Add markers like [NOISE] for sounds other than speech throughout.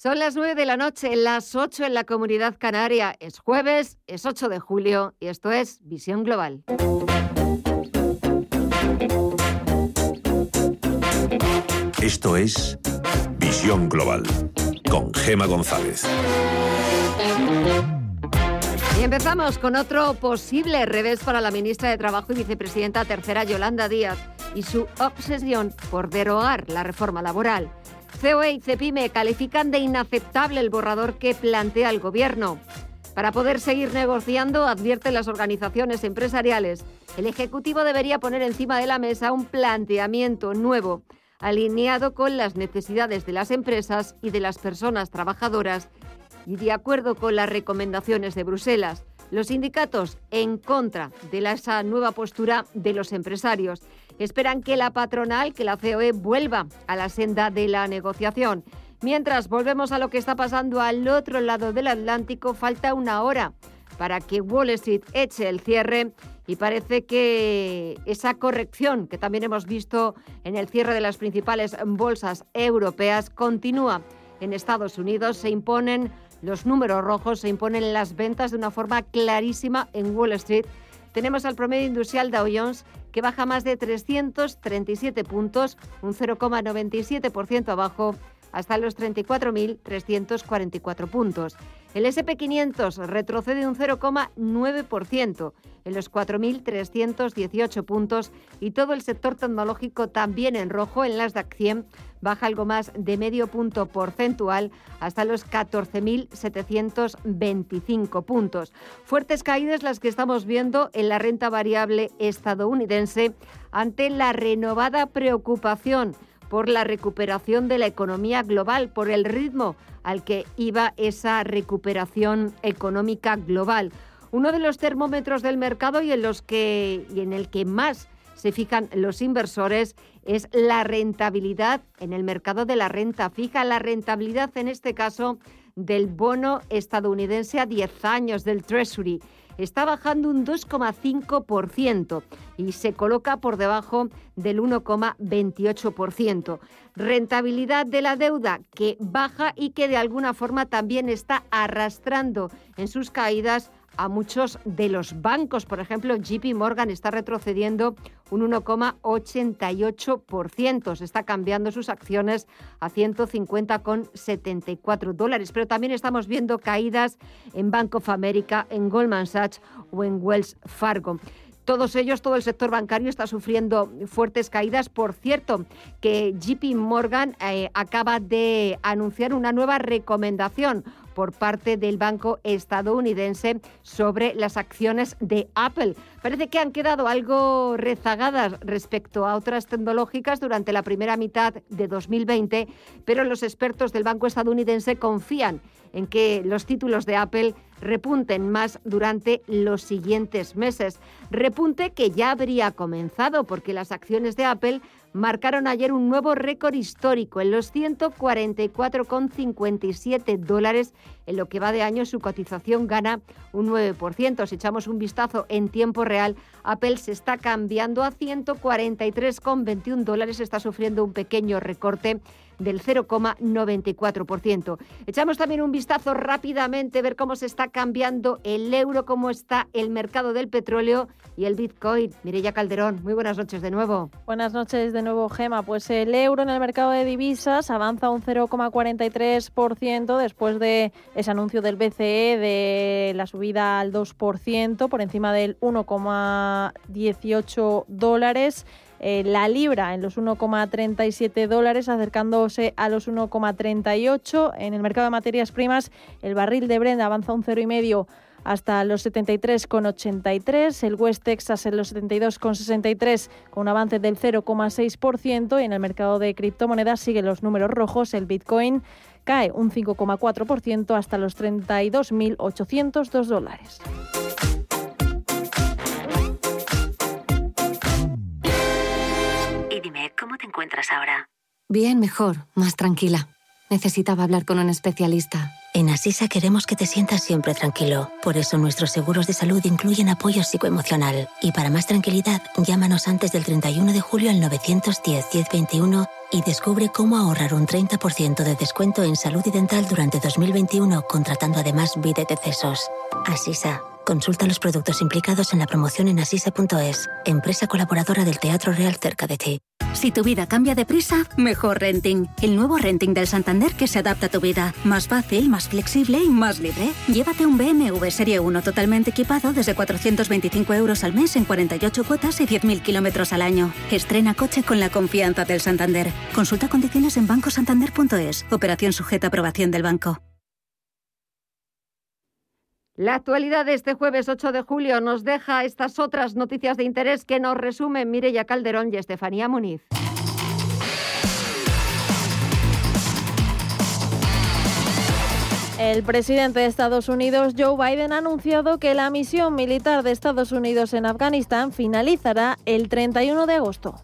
Son las 9 de la noche, las 8 en la comunidad canaria. Es jueves, es 8 de julio y esto es Visión Global. Esto es Visión Global con Gema González. Y empezamos con otro posible revés para la ministra de Trabajo y vicepresidenta tercera Yolanda Díaz y su obsesión por derogar la reforma laboral. COE y CEPIME califican de inaceptable el borrador que plantea el Gobierno. Para poder seguir negociando, advierten las organizaciones empresariales, el Ejecutivo debería poner encima de la mesa un planteamiento nuevo, alineado con las necesidades de las empresas y de las personas trabajadoras y de acuerdo con las recomendaciones de Bruselas. Los sindicatos en contra de esa nueva postura de los empresarios esperan que la patronal, que la COE, vuelva a la senda de la negociación. Mientras volvemos a lo que está pasando al otro lado del Atlántico, falta una hora para que Wall Street eche el cierre y parece que esa corrección que también hemos visto en el cierre de las principales bolsas europeas continúa. En Estados Unidos se imponen los números rojos, se imponen las ventas de una forma clarísima en Wall Street. Tenemos al promedio industrial Dow Jones que baja más de 337 puntos, un 0,97% abajo, hasta los 34.344 puntos. El SP500 retrocede un 0,9% en los 4.318 puntos y todo el sector tecnológico también en rojo. En las DAX 100 baja algo más de medio punto porcentual hasta los 14.725 puntos. Fuertes caídas las que estamos viendo en la renta variable estadounidense ante la renovada preocupación por la recuperación de la economía global, por el ritmo al que iba esa recuperación económica global. Uno de los termómetros del mercado y en, los que, y en el que más se fijan los inversores es la rentabilidad en el mercado de la renta fija, la rentabilidad en este caso del bono estadounidense a 10 años del Treasury está bajando un 2,5% y se coloca por debajo del 1,28%. Rentabilidad de la deuda que baja y que de alguna forma también está arrastrando en sus caídas a muchos de los bancos. Por ejemplo, JP Morgan está retrocediendo un 1,88%. Se está cambiando sus acciones a 150,74 dólares. Pero también estamos viendo caídas en Bank of America, en Goldman Sachs o en Wells Fargo. Todos ellos, todo el sector bancario está sufriendo fuertes caídas. Por cierto, que JP Morgan eh, acaba de anunciar una nueva recomendación por parte del banco estadounidense sobre las acciones de Apple. Parece que han quedado algo rezagadas respecto a otras tecnológicas durante la primera mitad de 2020, pero los expertos del banco estadounidense confían en que los títulos de Apple repunten más durante los siguientes meses. Repunte que ya habría comenzado porque las acciones de Apple marcaron ayer un nuevo récord histórico en los 144,57 dólares. En lo que va de año su cotización gana un 9%. Si echamos un vistazo en tiempo real, Apple se está cambiando a 143,21 dólares, está sufriendo un pequeño recorte del 0,94%. Echamos también un vistazo rápidamente, ver cómo se está cambiando el euro, cómo está el mercado del petróleo y el Bitcoin. Mireya Calderón, muy buenas noches de nuevo. Buenas noches de nuevo, Gema. Pues el euro en el mercado de divisas avanza un 0,43% después de ese anuncio del BCE de la subida al 2% por encima del 1,18 dólares. Eh, la libra en los 1,37 dólares, acercándose a los 1,38. En el mercado de materias primas, el barril de Brent avanza un 0,5 hasta los 73,83, el West Texas en los 72,63 con un avance del 0,6% y en el mercado de criptomonedas siguen los números rojos, el Bitcoin cae un 5,4% hasta los 32.802 dólares. Y dime, ¿cómo te encuentras ahora? Bien, mejor, más tranquila. Necesitaba hablar con un especialista. En Asisa queremos que te sientas siempre tranquilo. Por eso nuestros seguros de salud incluyen apoyo psicoemocional. Y para más tranquilidad, llámanos antes del 31 de julio al 910-1021 y descubre cómo ahorrar un 30% de descuento en salud y dental durante 2021 contratando además vida de Cesos. Asisa. Consulta los productos implicados en la promoción en asisa.es, empresa colaboradora del Teatro Real cerca de ti. Si tu vida cambia de prisa, mejor renting. El nuevo renting del Santander que se adapta a tu vida. Más fácil, más flexible y más libre. Llévate un BMW Serie 1 totalmente equipado desde 425 euros al mes en 48 cuotas y 10.000 kilómetros al año. Estrena coche con la confianza del Santander. Consulta condiciones en bancosantander.es. Operación sujeta a aprobación del banco. La actualidad de este jueves 8 de julio nos deja estas otras noticias de interés que nos resumen Mireya Calderón y Estefanía Muniz. El presidente de Estados Unidos, Joe Biden, ha anunciado que la misión militar de Estados Unidos en Afganistán finalizará el 31 de agosto.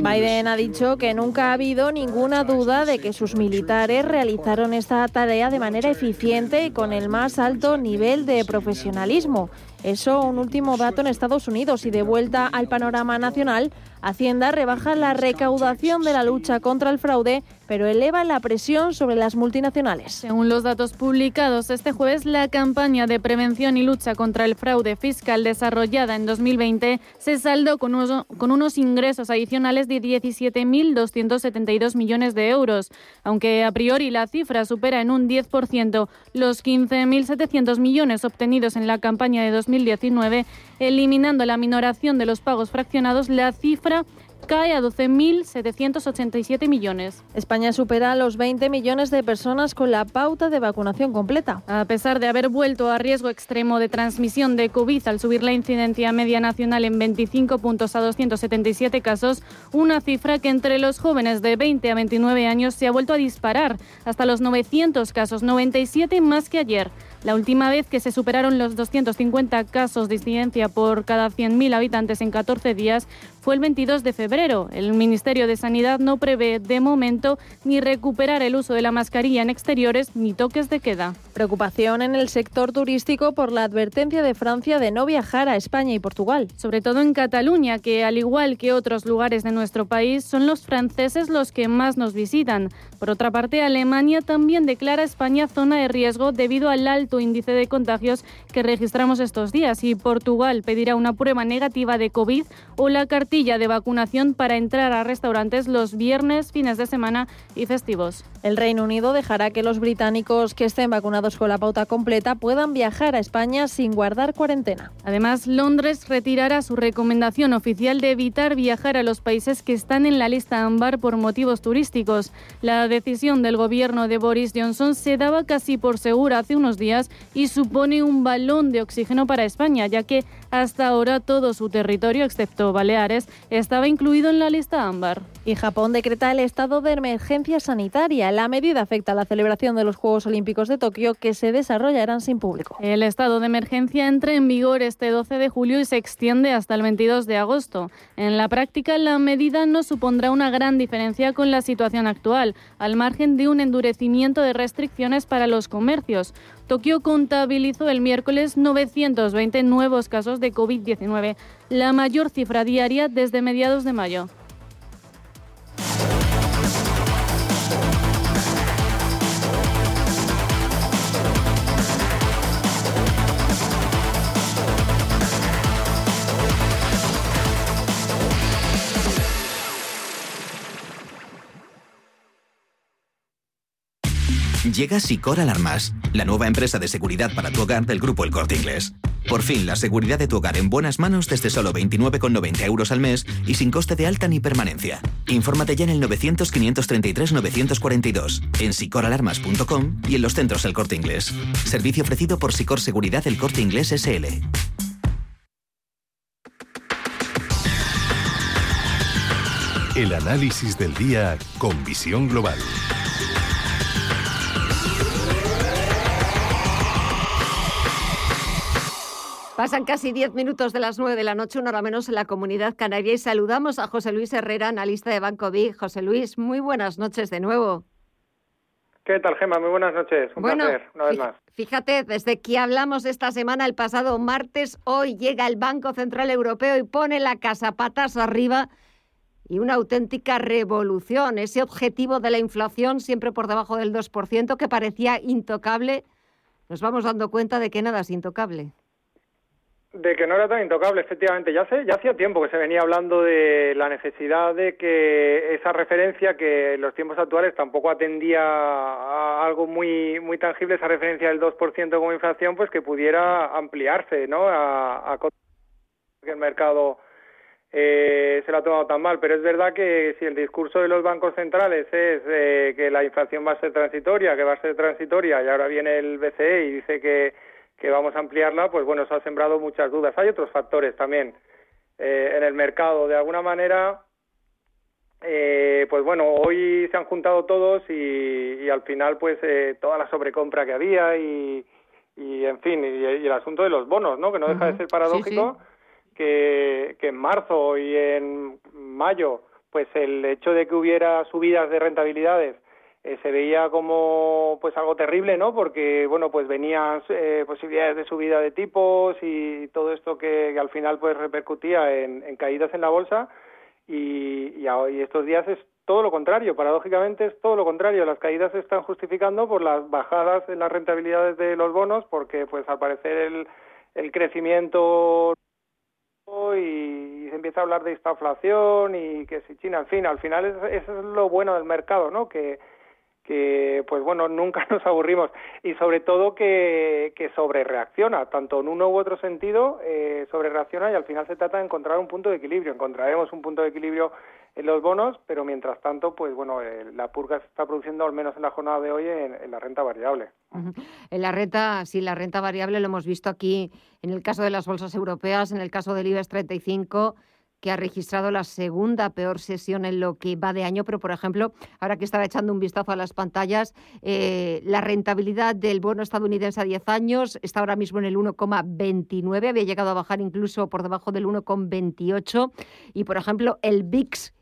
Biden ha dicho que nunca ha habido ninguna duda de que sus militares realizaron esta tarea de manera eficiente y con el más alto nivel de profesionalismo. Eso, un último dato en Estados Unidos. Y de vuelta al panorama nacional, Hacienda rebaja la recaudación de la lucha contra el fraude, pero eleva la presión sobre las multinacionales. Según los datos publicados este jueves, la campaña de prevención y lucha contra el fraude fiscal desarrollada en 2020 se saldó con unos, con unos ingresos adicionales de 17.272 millones de euros, aunque a priori la cifra supera en un 10% los 15.700 millones obtenidos en la campaña de 2019, eliminando la minoración de los pagos fraccionados, la cifra cae a 12.787 millones. España supera los 20 millones de personas con la pauta de vacunación completa. A pesar de haber vuelto a riesgo extremo de transmisión de COVID al subir la incidencia media nacional en 25 puntos a 277 casos, una cifra que entre los jóvenes de 20 a 29 años se ha vuelto a disparar hasta los 900 casos, 97 más que ayer. La última vez que se superaron los 250 casos de incidencia por cada 100.000 habitantes en 14 días fue el 22 de febrero. El Ministerio de Sanidad no prevé de momento ni recuperar el uso de la mascarilla en exteriores ni toques de queda. Preocupación en el sector turístico por la advertencia de Francia de no viajar a España y Portugal. Sobre todo en Cataluña, que al igual que otros lugares de nuestro país, son los franceses los que más nos visitan. Por otra parte, Alemania también declara España zona de riesgo debido al alto índice de contagios que registramos estos días y Portugal pedirá una prueba negativa de COVID o la cartilla de vacunación para entrar a restaurantes los viernes, fines de semana y festivos. El Reino Unido dejará que los británicos que estén vacunados con la pauta completa puedan viajar a España sin guardar cuarentena. Además, Londres retirará su recomendación oficial de evitar viajar a los países que están en la lista ámbar por motivos turísticos. La decisión del gobierno de Boris Johnson se daba casi por segura hace unos días y supone un balón de oxígeno para España, ya que hasta ahora todo su territorio, excepto Baleares, estaba incluido en la lista ámbar. Y Japón decreta el estado de emergencia sanitaria. La medida afecta a la celebración de los Juegos Olímpicos de Tokio que se desarrollarán sin público. El estado de emergencia entra en vigor este 12 de julio y se extiende hasta el 22 de agosto. En la práctica, la medida no supondrá una gran diferencia con la situación actual, al margen de un endurecimiento de restricciones para los comercios. Tokio contabilizó el miércoles 920 nuevos casos de COVID-19, la mayor cifra diaria desde mediados de mayo. Llega Sicor Alarmas, la nueva empresa de seguridad para tu hogar del grupo El Corte Inglés. Por fin, la seguridad de tu hogar en buenas manos desde solo 29,90 euros al mes y sin coste de alta ni permanencia. Infórmate ya en el 900-533-942, en sicoralarmas.com y en los centros El Corte Inglés. Servicio ofrecido por Sicor Seguridad El Corte Inglés SL. El análisis del día con visión global. Pasan casi 10 minutos de las 9 de la noche, una hora menos en la comunidad canaria y saludamos a José Luis Herrera, analista de Banco Big. José Luis, muy buenas noches de nuevo. ¿Qué tal, Gema? Muy buenas noches. Un placer, una vez más. Fíjate, desde que hablamos esta semana, el pasado martes, hoy llega el Banco Central Europeo y pone la casa patas arriba y una auténtica revolución. Ese objetivo de la inflación siempre por debajo del 2%, que parecía intocable, nos vamos dando cuenta de que nada es intocable. De que no era tan intocable, efectivamente. Ya, sé, ya hacía tiempo que se venía hablando de la necesidad de que esa referencia, que en los tiempos actuales tampoco atendía a algo muy, muy tangible, esa referencia del 2% como inflación, pues que pudiera ampliarse, ¿no? A, a que el mercado eh, se lo ha tomado tan mal. Pero es verdad que si el discurso de los bancos centrales es eh, que la inflación va a ser transitoria, que va a ser transitoria, y ahora viene el BCE y dice que que vamos a ampliarla, pues bueno, eso ha sembrado muchas dudas. Hay otros factores también eh, en el mercado. De alguna manera, eh, pues bueno, hoy se han juntado todos y, al final, pues eh, toda la sobrecompra que había y, en fin, y, el asunto de los bonos, ¿no? Que no deja de ser paradójico Que, que en marzo y en mayo, pues el hecho de que hubiera subidas de rentabilidades eh, se veía como pues algo terrible, ¿no? Porque bueno, pues venían eh, posibilidades de subida de tipos y todo esto que, al final pues repercutía en, caídas en la bolsa y, y, estos días es todo lo contrario, paradójicamente es todo lo contrario, las caídas se están justificando por las bajadas en las rentabilidades de los bonos porque pues al parecer el, el crecimiento y se empieza a hablar de esta inflación y que si China, en fin, al final eso es lo bueno del mercado, ¿no? Que que pues bueno [LAUGHS] nunca nos aburrimos. Y sobre todo que, que sobre reacciona tanto en uno u otro sentido eh, sobre reacciona y al final se trata de encontrar un punto de equilibrio. Encontraremos un punto de equilibrio en los bonos pero mientras tanto pues bueno eh, la purga se está produciendo al menos en la jornada de hoy en, la renta variable. En la renta sí la renta variable lo hemos visto aquí en el caso de las bolsas europeas en el caso del IBEX 35 que ha registrado la segunda peor sesión en lo que va de año, pero por ejemplo, ahora que estaba echando un vistazo a las pantallas, eh, la rentabilidad del bono estadounidense a 10 años está ahora mismo en el 1,29, había llegado a bajar incluso por debajo del 1,28 y por ejemplo el VIX,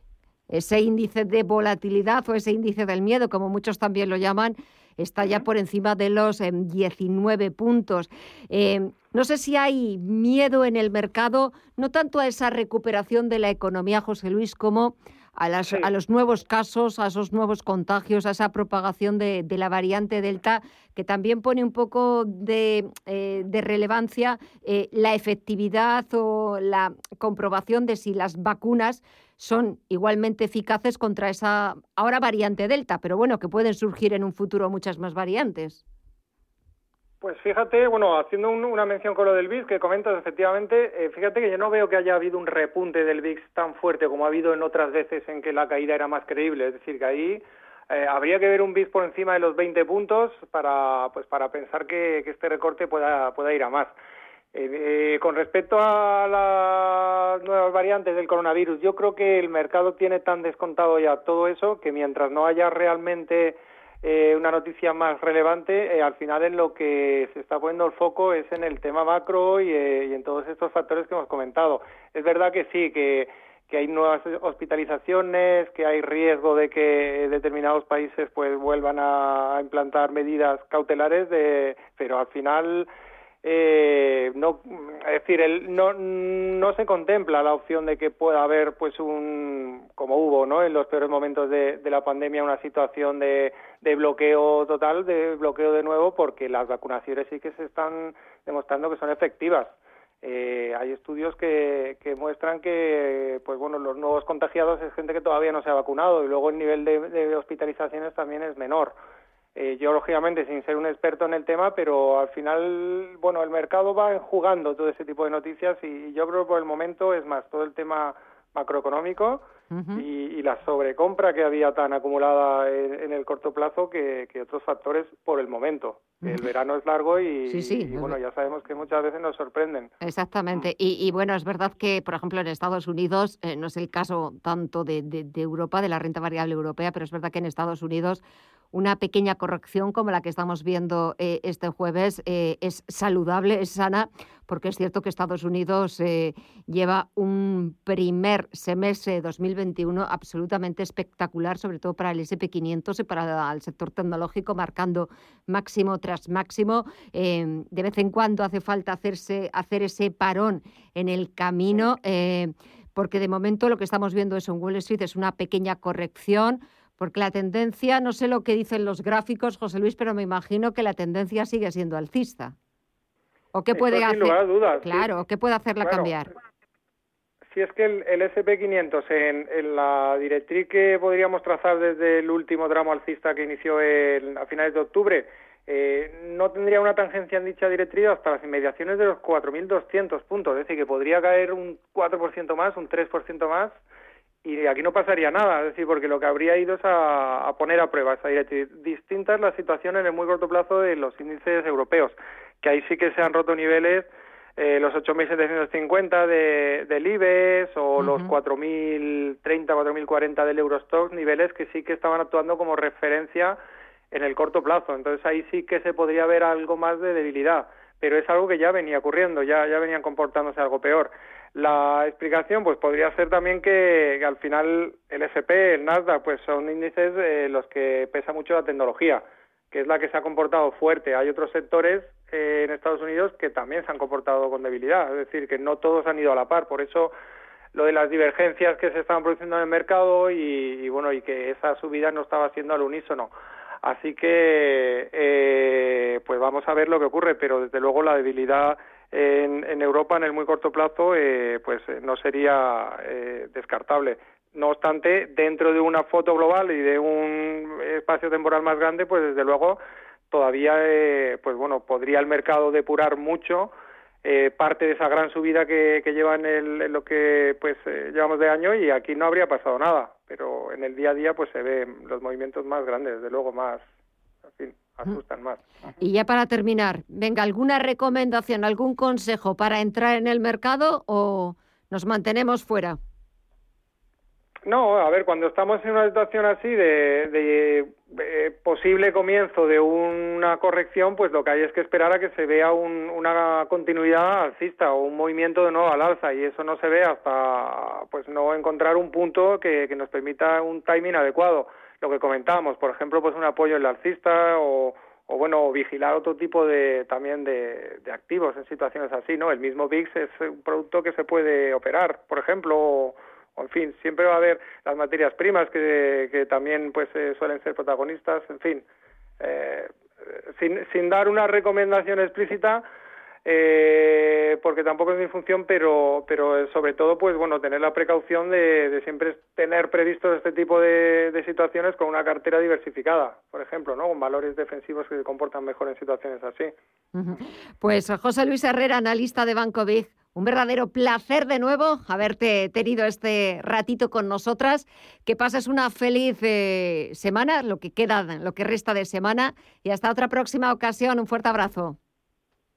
ese índice de volatilidad o ese índice del miedo, como muchos también lo llaman, está ya por encima de los 19 em, puntos. Em, no sé si hay miedo en el mercado, no tanto a esa recuperación de la economía, José Luis, como a, a los nuevos casos, a esos nuevos contagios, a esa propagación de, la variante Delta, que también pone un poco de, eh, relevancia eh, la efectividad o la comprobación de si las vacunas son igualmente eficaces contra esa ahora variante Delta, pero bueno, que pueden surgir en un futuro muchas más variantes. Pues fíjate, bueno, haciendo una mención con lo del VIX que comentas, efectivamente, eh, fíjate que yo no veo que haya habido un repunte del VIX tan fuerte como ha habido en otras veces en que la caída era más creíble. Es decir, que ahí eh, habría que ver un VIX por encima de los 20 puntos para, pues, para pensar que, este recorte pueda, pueda ir a más. Eh, con respecto a las nuevas variantes del coronavirus, yo creo que el mercado tiene tan descontado ya todo eso que mientras no haya realmente eh, una noticia más relevante, eh, al final en lo que se está poniendo el foco es en el tema macro y, eh, en todos estos factores que hemos comentado. Es verdad que sí, que, que hay nuevas hospitalizaciones, que hay riesgo de que determinados países pues vuelvan a, implantar medidas cautelares, de, pero al final eh, no es decir el, no no se contempla la opción de que pueda haber pues un como hubo no en los peores momentos de, de la pandemia una situación de, bloqueo total de bloqueo de nuevo porque las vacunaciones sí que se están demostrando que son efectivas. Eh, hay estudios que, que muestran que pues bueno los nuevos contagiados es gente que todavía no se ha vacunado y luego el nivel de, de hospitalizaciones también es menor eh, yo, lógicamente, sin ser un experto en el tema, pero al final, bueno, el mercado va jugando todo ese tipo de noticias y yo creo que por el momento es más todo el tema macroeconómico y, la sobrecompra que había tan acumulada en, el corto plazo que, otros factores por el momento. El verano es largo y, bueno, ya sabemos que muchas veces nos sorprenden. Exactamente. Y, bueno, es verdad que, por ejemplo, en Estados Unidos, eh, no es el caso tanto de, de Europa, de la renta variable europea, pero es verdad que en Estados Unidos una pequeña corrección como la que estamos viendo eh, este jueves eh, es saludable, es sana, porque es cierto que Estados Unidos eh, lleva un primer semestre de 2021 absolutamente espectacular, sobre todo para el SP500 y para el sector tecnológico, marcando máximo tras máximo. de vez en cuando hace falta hacerse, hacer ese parón en el camino porque de momento lo que estamos viendo es en Wall Street es una pequeña corrección porque la tendencia, no sé lo que dicen los gráficos, José Luis, pero me imagino que la tendencia sigue siendo alcista. ¿O qué puede hacer? claro, ¿qué puede hacerla cambiar? Si es que el, SP500 en, la directriz que podríamos trazar desde el último tramo alcista que inició a finales de octubre, eh, no tendría una tangencia en dicha directriz hasta las inmediaciones de los 4.200 puntos, es decir, que podría caer un 4% más, un 3% más, y aquí no pasaría nada, es decir, porque lo que habría ido es a, poner a prueba esa directriz. Distinta es la situación en el muy corto plazo de los índices europeos, que ahí sí que se han roto niveles eh, los 8.750 de, del IBEX o los 4.030, 4.040 del Eurostock, niveles que sí que estaban actuando como referencia en el corto plazo. Entonces ahí sí que se podría ver algo más de debilidad, pero es algo que ya venía ocurriendo, ya, ya venían comportándose algo peor. La explicación pues podría ser también que, al final el S&P, el Nasdaq, pues son índices eh, los que pesa mucho la tecnología, que es la que se ha comportado fuerte. Hay otros sectores eh, en Estados Unidos que también se han comportado con debilidad, es decir, que no todos han ido a la par. Por eso lo de las divergencias que se estaban produciendo en el mercado y, y bueno y que esa subida no estaba siendo al unísono. Así que eh, pues vamos a ver lo que ocurre, pero desde luego la debilidad en, Europa en el muy corto plazo eh, pues eh, no sería eh, descartable. No obstante, dentro de una foto global y de un espacio temporal más grande, pues desde luego todavía, pues bueno, podría el mercado depurar mucho parte de esa gran subida que, que lleva en, el, en, lo que pues llevamos de año y aquí no habría pasado nada, pero en el día a día pues se ven los movimientos más grandes, desde luego más, en asustan más. Y ya para terminar, venga, ¿alguna recomendación, algún consejo para entrar en el mercado o nos mantenemos fuera? No, a ver, cuando estamos en una situación así de, eh, posible comienzo de una corrección, pues lo que hay es que esperar a que se vea una continuidad alcista o un movimiento de nuevo al alza y eso no se ve hasta pues no encontrar un punto que nos permita un timing adecuado lo que comentábamos, por ejemplo, pues un apoyo la alcista o, o bueno, vigilar otro tipo de también de, activos en situaciones así, ¿no? El mismo VIX es un producto que se puede operar, por ejemplo, o, en fin, siempre va a haber las materias primas que, que también pues eh, suelen ser protagonistas, en fin, eh, sin, sin dar una recomendación explícita, eh, porque tampoco es mi función, pero, pero sobre todo, pues bueno, tener la precaución de, siempre tener previstos este tipo de, situaciones con una cartera diversificada, por ejemplo, ¿no? Con valores defensivos que se comportan mejor en situaciones así. Pues José Luis Herrera, analista de Banco Big, un verdadero placer de nuevo haberte tenido este ratito con nosotras. Que pases una feliz eh, semana, lo que queda, lo que resta de semana, y hasta otra próxima ocasión. Un fuerte abrazo.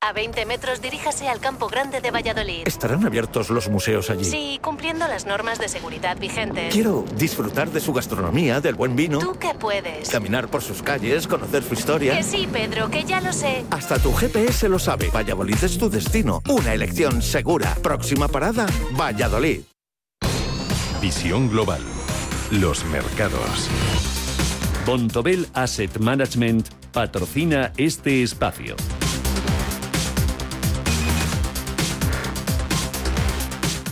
A 20 metros diríjase al Campo Grande de Valladolid. ¿Estarán abiertos los museos allí? Sí, cumpliendo las normas de seguridad vigentes. Quiero disfrutar de su gastronomía, del buen vino. ¿Tú qué puedes? Caminar por sus calles, conocer su historia. Que sí, Pedro, que ya lo sé. Hasta tu GPS lo sabe. Valladolid es tu destino. Una elección segura. Próxima parada, Valladolid. Visión global. Los mercados. Bontobel Asset Management patrocina este espacio.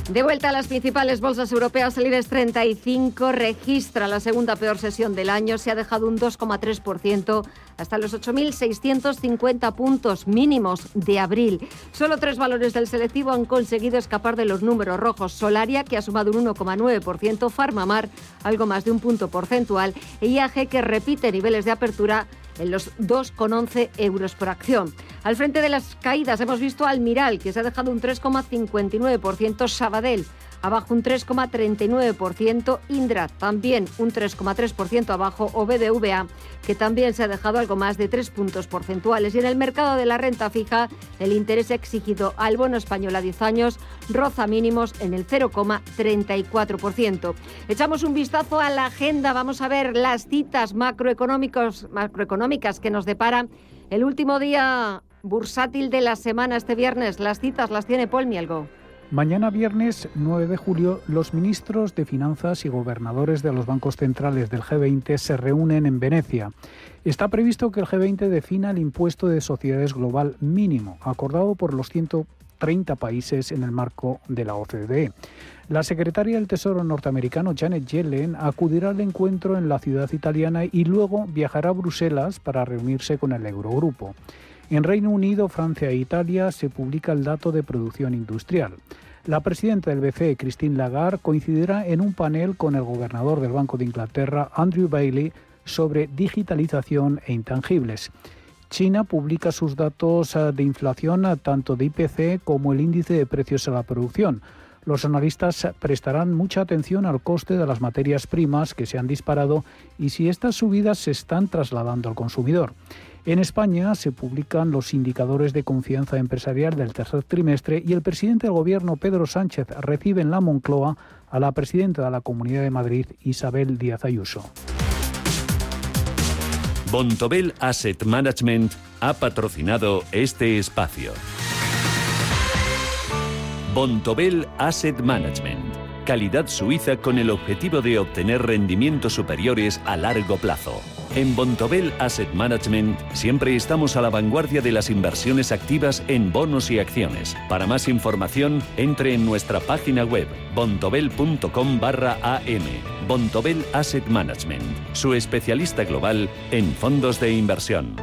De vuelta a las principales bolsas europeas, el IBEX 35 registra la segunda peor sesión del año. Se ha dejado un 2,3% hasta los 8.650 puntos mínimos de abril. Solo tres valores del selectivo han conseguido escapar de los números rojos. Solaria, que ha sumado un 1,9%, Farmamar, algo más de un punto porcentual, e IAG, que repite niveles de apertura en los 2,11 euros por acción. Al frente de las caídas hemos visto al Miral, que se ha dejado un 3,59%, Sabadell abajo un 3,39%, Indra también un 3,3% abajo o BBVA que también se ha dejado algo más de 3 puntos porcentuales. Y en el mercado de la renta fija, el interés exigido al bono español a 10 años roza mínimos en el 0,34%. Echamos un vistazo a la agenda, vamos a ver las citas macroeconómicos, macroeconómicas que nos deparan el último día bursátil de la semana este viernes. Las citas las tiene Paul Mielgo. Mañana viernes 9 de julio, los ministros de Finanzas y gobernadores de los bancos centrales del G20 se reúnen en Venecia. Está previsto que el G20 defina el impuesto de sociedades global mínimo, acordado por los 130 países en el marco de la OCDE. La secretaria del Tesoro norteamericano Janet Yellen acudirá al encuentro en la ciudad italiana y luego viajará a Bruselas para reunirse con el Eurogrupo. En Reino Unido, Francia e Italia se publica el dato de producción industrial. La presidenta del BCE, Christine Lagarde, coincidirá en un panel con el gobernador del Banco de Inglaterra, Andrew Bailey, sobre digitalización e intangibles. China publica sus datos eh, de inflación eh, tanto de IPC como el índice de precios a la producción. Los analistas prestarán mucha atención al coste de las materias primas que se han disparado y si estas subidas se están trasladando al consumidor. En España se publican los indicadores de confianza empresarial del tercer trimestre y el presidente del Gobierno, Pedro Sánchez, recibe en la Moncloa a la presidenta de la Comunidad de Madrid, Isabel Díaz Ayuso. Bontobel Asset Management ha patrocinado este espacio. Bontobel Asset Management. Calidad suiza con el objetivo de obtener rendimientos superiores a largo plazo. En Bontobel Asset Management siempre estamos a la vanguardia de las inversiones activas en bonos y acciones. Para más información, entre en nuestra página web bontobel.com barra am. Bontobel Asset Management, su especialista global en fondos de inversión.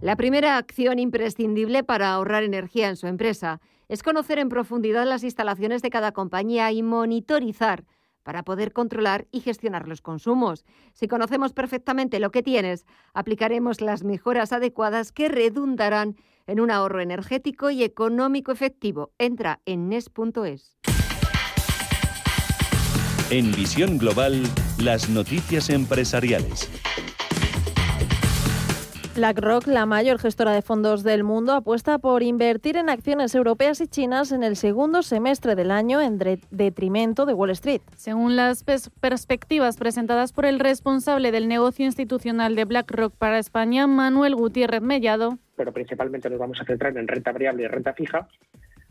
La primera acción imprescindible para ahorrar energía en su empresa es conocer en profundidad las instalaciones de cada compañía y monitorizar para poder controlar y gestionar los consumos. Si conocemos perfectamente lo que tienes, aplicaremos las mejoras adecuadas que redundarán en un ahorro energético y económico efectivo. Entra en nes.es. En Visión Global, las noticias empresariales. BlackRock, la mayor gestora de fondos del mundo, apuesta por invertir en acciones europeas y chinas en el segundo semestre del año en detrimento de Wall Street. Según las perspectivas presentadas por el responsable del negocio institucional de BlackRock para España, Manuel Gutiérrez Mellado. Pero principalmente nos vamos a centrar en renta variable y renta fija,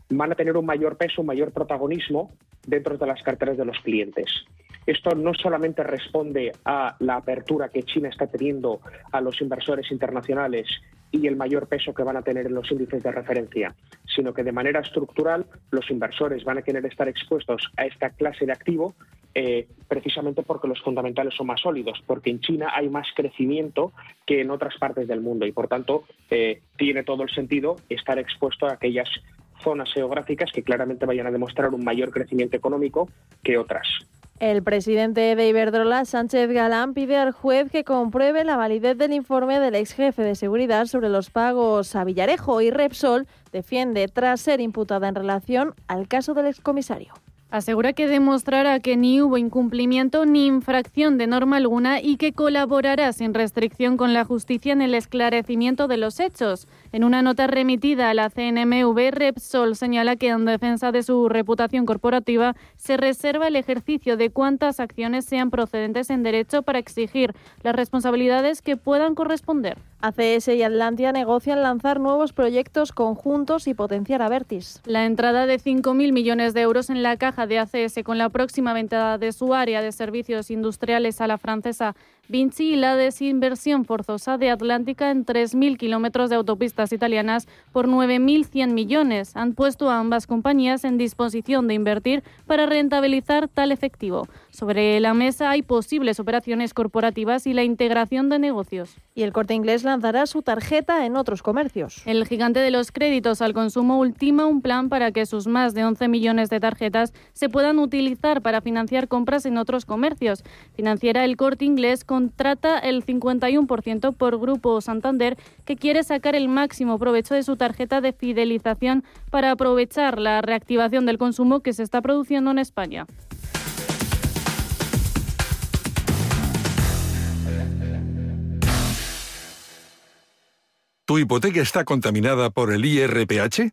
van a tener un mayor peso, un mayor protagonismo dentro de las carteras de los clientes. Esto no solamente responde a la apertura que China está teniendo a los inversores internacionales y el mayor peso que van a tener en los índices de referencia, sino que de manera estructural los inversores van a querer estar expuestos a esta clase de activo eh, precisamente porque los fundamentales son más sólidos, porque en China hay más crecimiento que en otras partes del mundo y por tanto eh, tiene todo el sentido estar expuesto a aquellas zonas geográficas que claramente vayan a demostrar un mayor crecimiento económico que otras. El presidente de Iberdrola, Sánchez Galán, pide al juez que compruebe la validez del informe del ex jefe de seguridad sobre los pagos a Villarejo y Repsol defiende tras ser imputada en relación al caso del excomisario. Asegura que demostrará que ni hubo incumplimiento ni infracción de norma alguna y que colaborará sin restricción con la justicia en el esclarecimiento de los hechos. En una nota remitida a la CNMV, Repsol señala que en defensa de su reputación corporativa se reserva el ejercicio de cuantas acciones sean procedentes en derecho para exigir las responsabilidades que puedan corresponder. ACS y Atlantia negocian lanzar nuevos proyectos conjuntos y potenciar a Vertis. La entrada de 5.000 millones de euros en la caja de ACS con la próxima venta de su área de servicios industriales a la francesa Vinci y la desinversión forzosa de Atlántica en 3.000 kilómetros de autopistas italianas por 9.100 millones. Han puesto a ambas compañías en disposición de invertir para rentabilizar tal efectivo. Sobre la mesa hay posibles operaciones corporativas y la integración de negocios. Y el corte inglés lanzará su tarjeta en otros comercios. El gigante de los créditos al consumo ultima un plan para que sus más de 11 millones de tarjetas se puedan utilizar para financiar compras en otros comercios. Financiera El Corte Inglés contrata el 51% por Grupo Santander, que quiere sacar el máximo provecho de su tarjeta de fidelización para aprovechar la reactivación del consumo que se está produciendo en España. ¿Tu hipoteca está contaminada por el IRPH?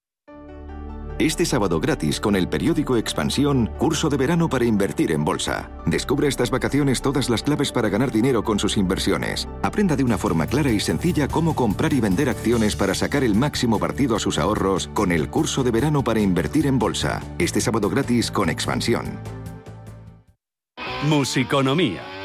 Este sábado gratis con el periódico Expansión, curso de verano para invertir en bolsa. Descubre estas vacaciones todas las claves para ganar dinero con sus inversiones. Aprenda de una forma clara y sencilla cómo comprar y vender acciones para sacar el máximo partido a sus ahorros con el curso de verano para invertir en bolsa. Este sábado gratis con Expansión. Musiconomía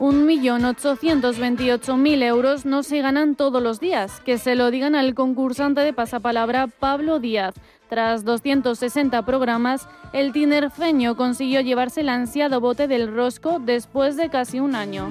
1.828.000 euros no se ganan todos los días. Que se lo digan al concursante de pasapalabra Pablo Díaz. Tras 260 programas, el tinerfeño consiguió llevarse el ansiado bote del rosco después de casi un año.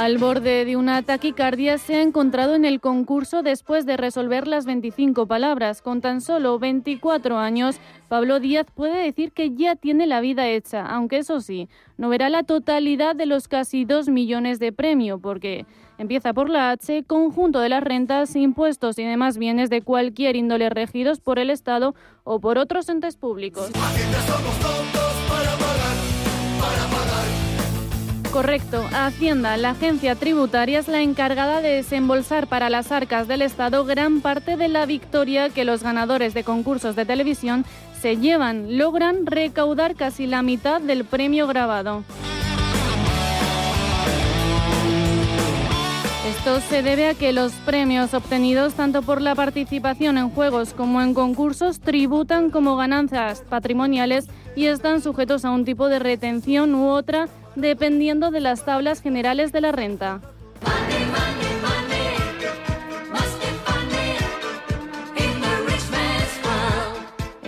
Al borde de una taquicardia se ha encontrado en el concurso después de resolver las 25 palabras. Con tan solo 24 años, Pablo Díaz puede decir que ya tiene la vida hecha, aunque eso sí, no verá la totalidad de los casi 2 millones de premio, porque empieza por la H, conjunto de las rentas, impuestos y demás bienes de cualquier índole regidos por el Estado o por otros entes públicos. Correcto. Hacienda, la agencia tributaria, es la encargada de desembolsar para las arcas del Estado gran parte de la victoria que los ganadores de concursos de televisión se llevan. Logran recaudar casi la mitad del premio grabado. Esto se debe a que los premios obtenidos tanto por la participación en juegos como en concursos tributan como ganancias patrimoniales y están sujetos a un tipo de retención u otra dependiendo de las tablas generales de la renta.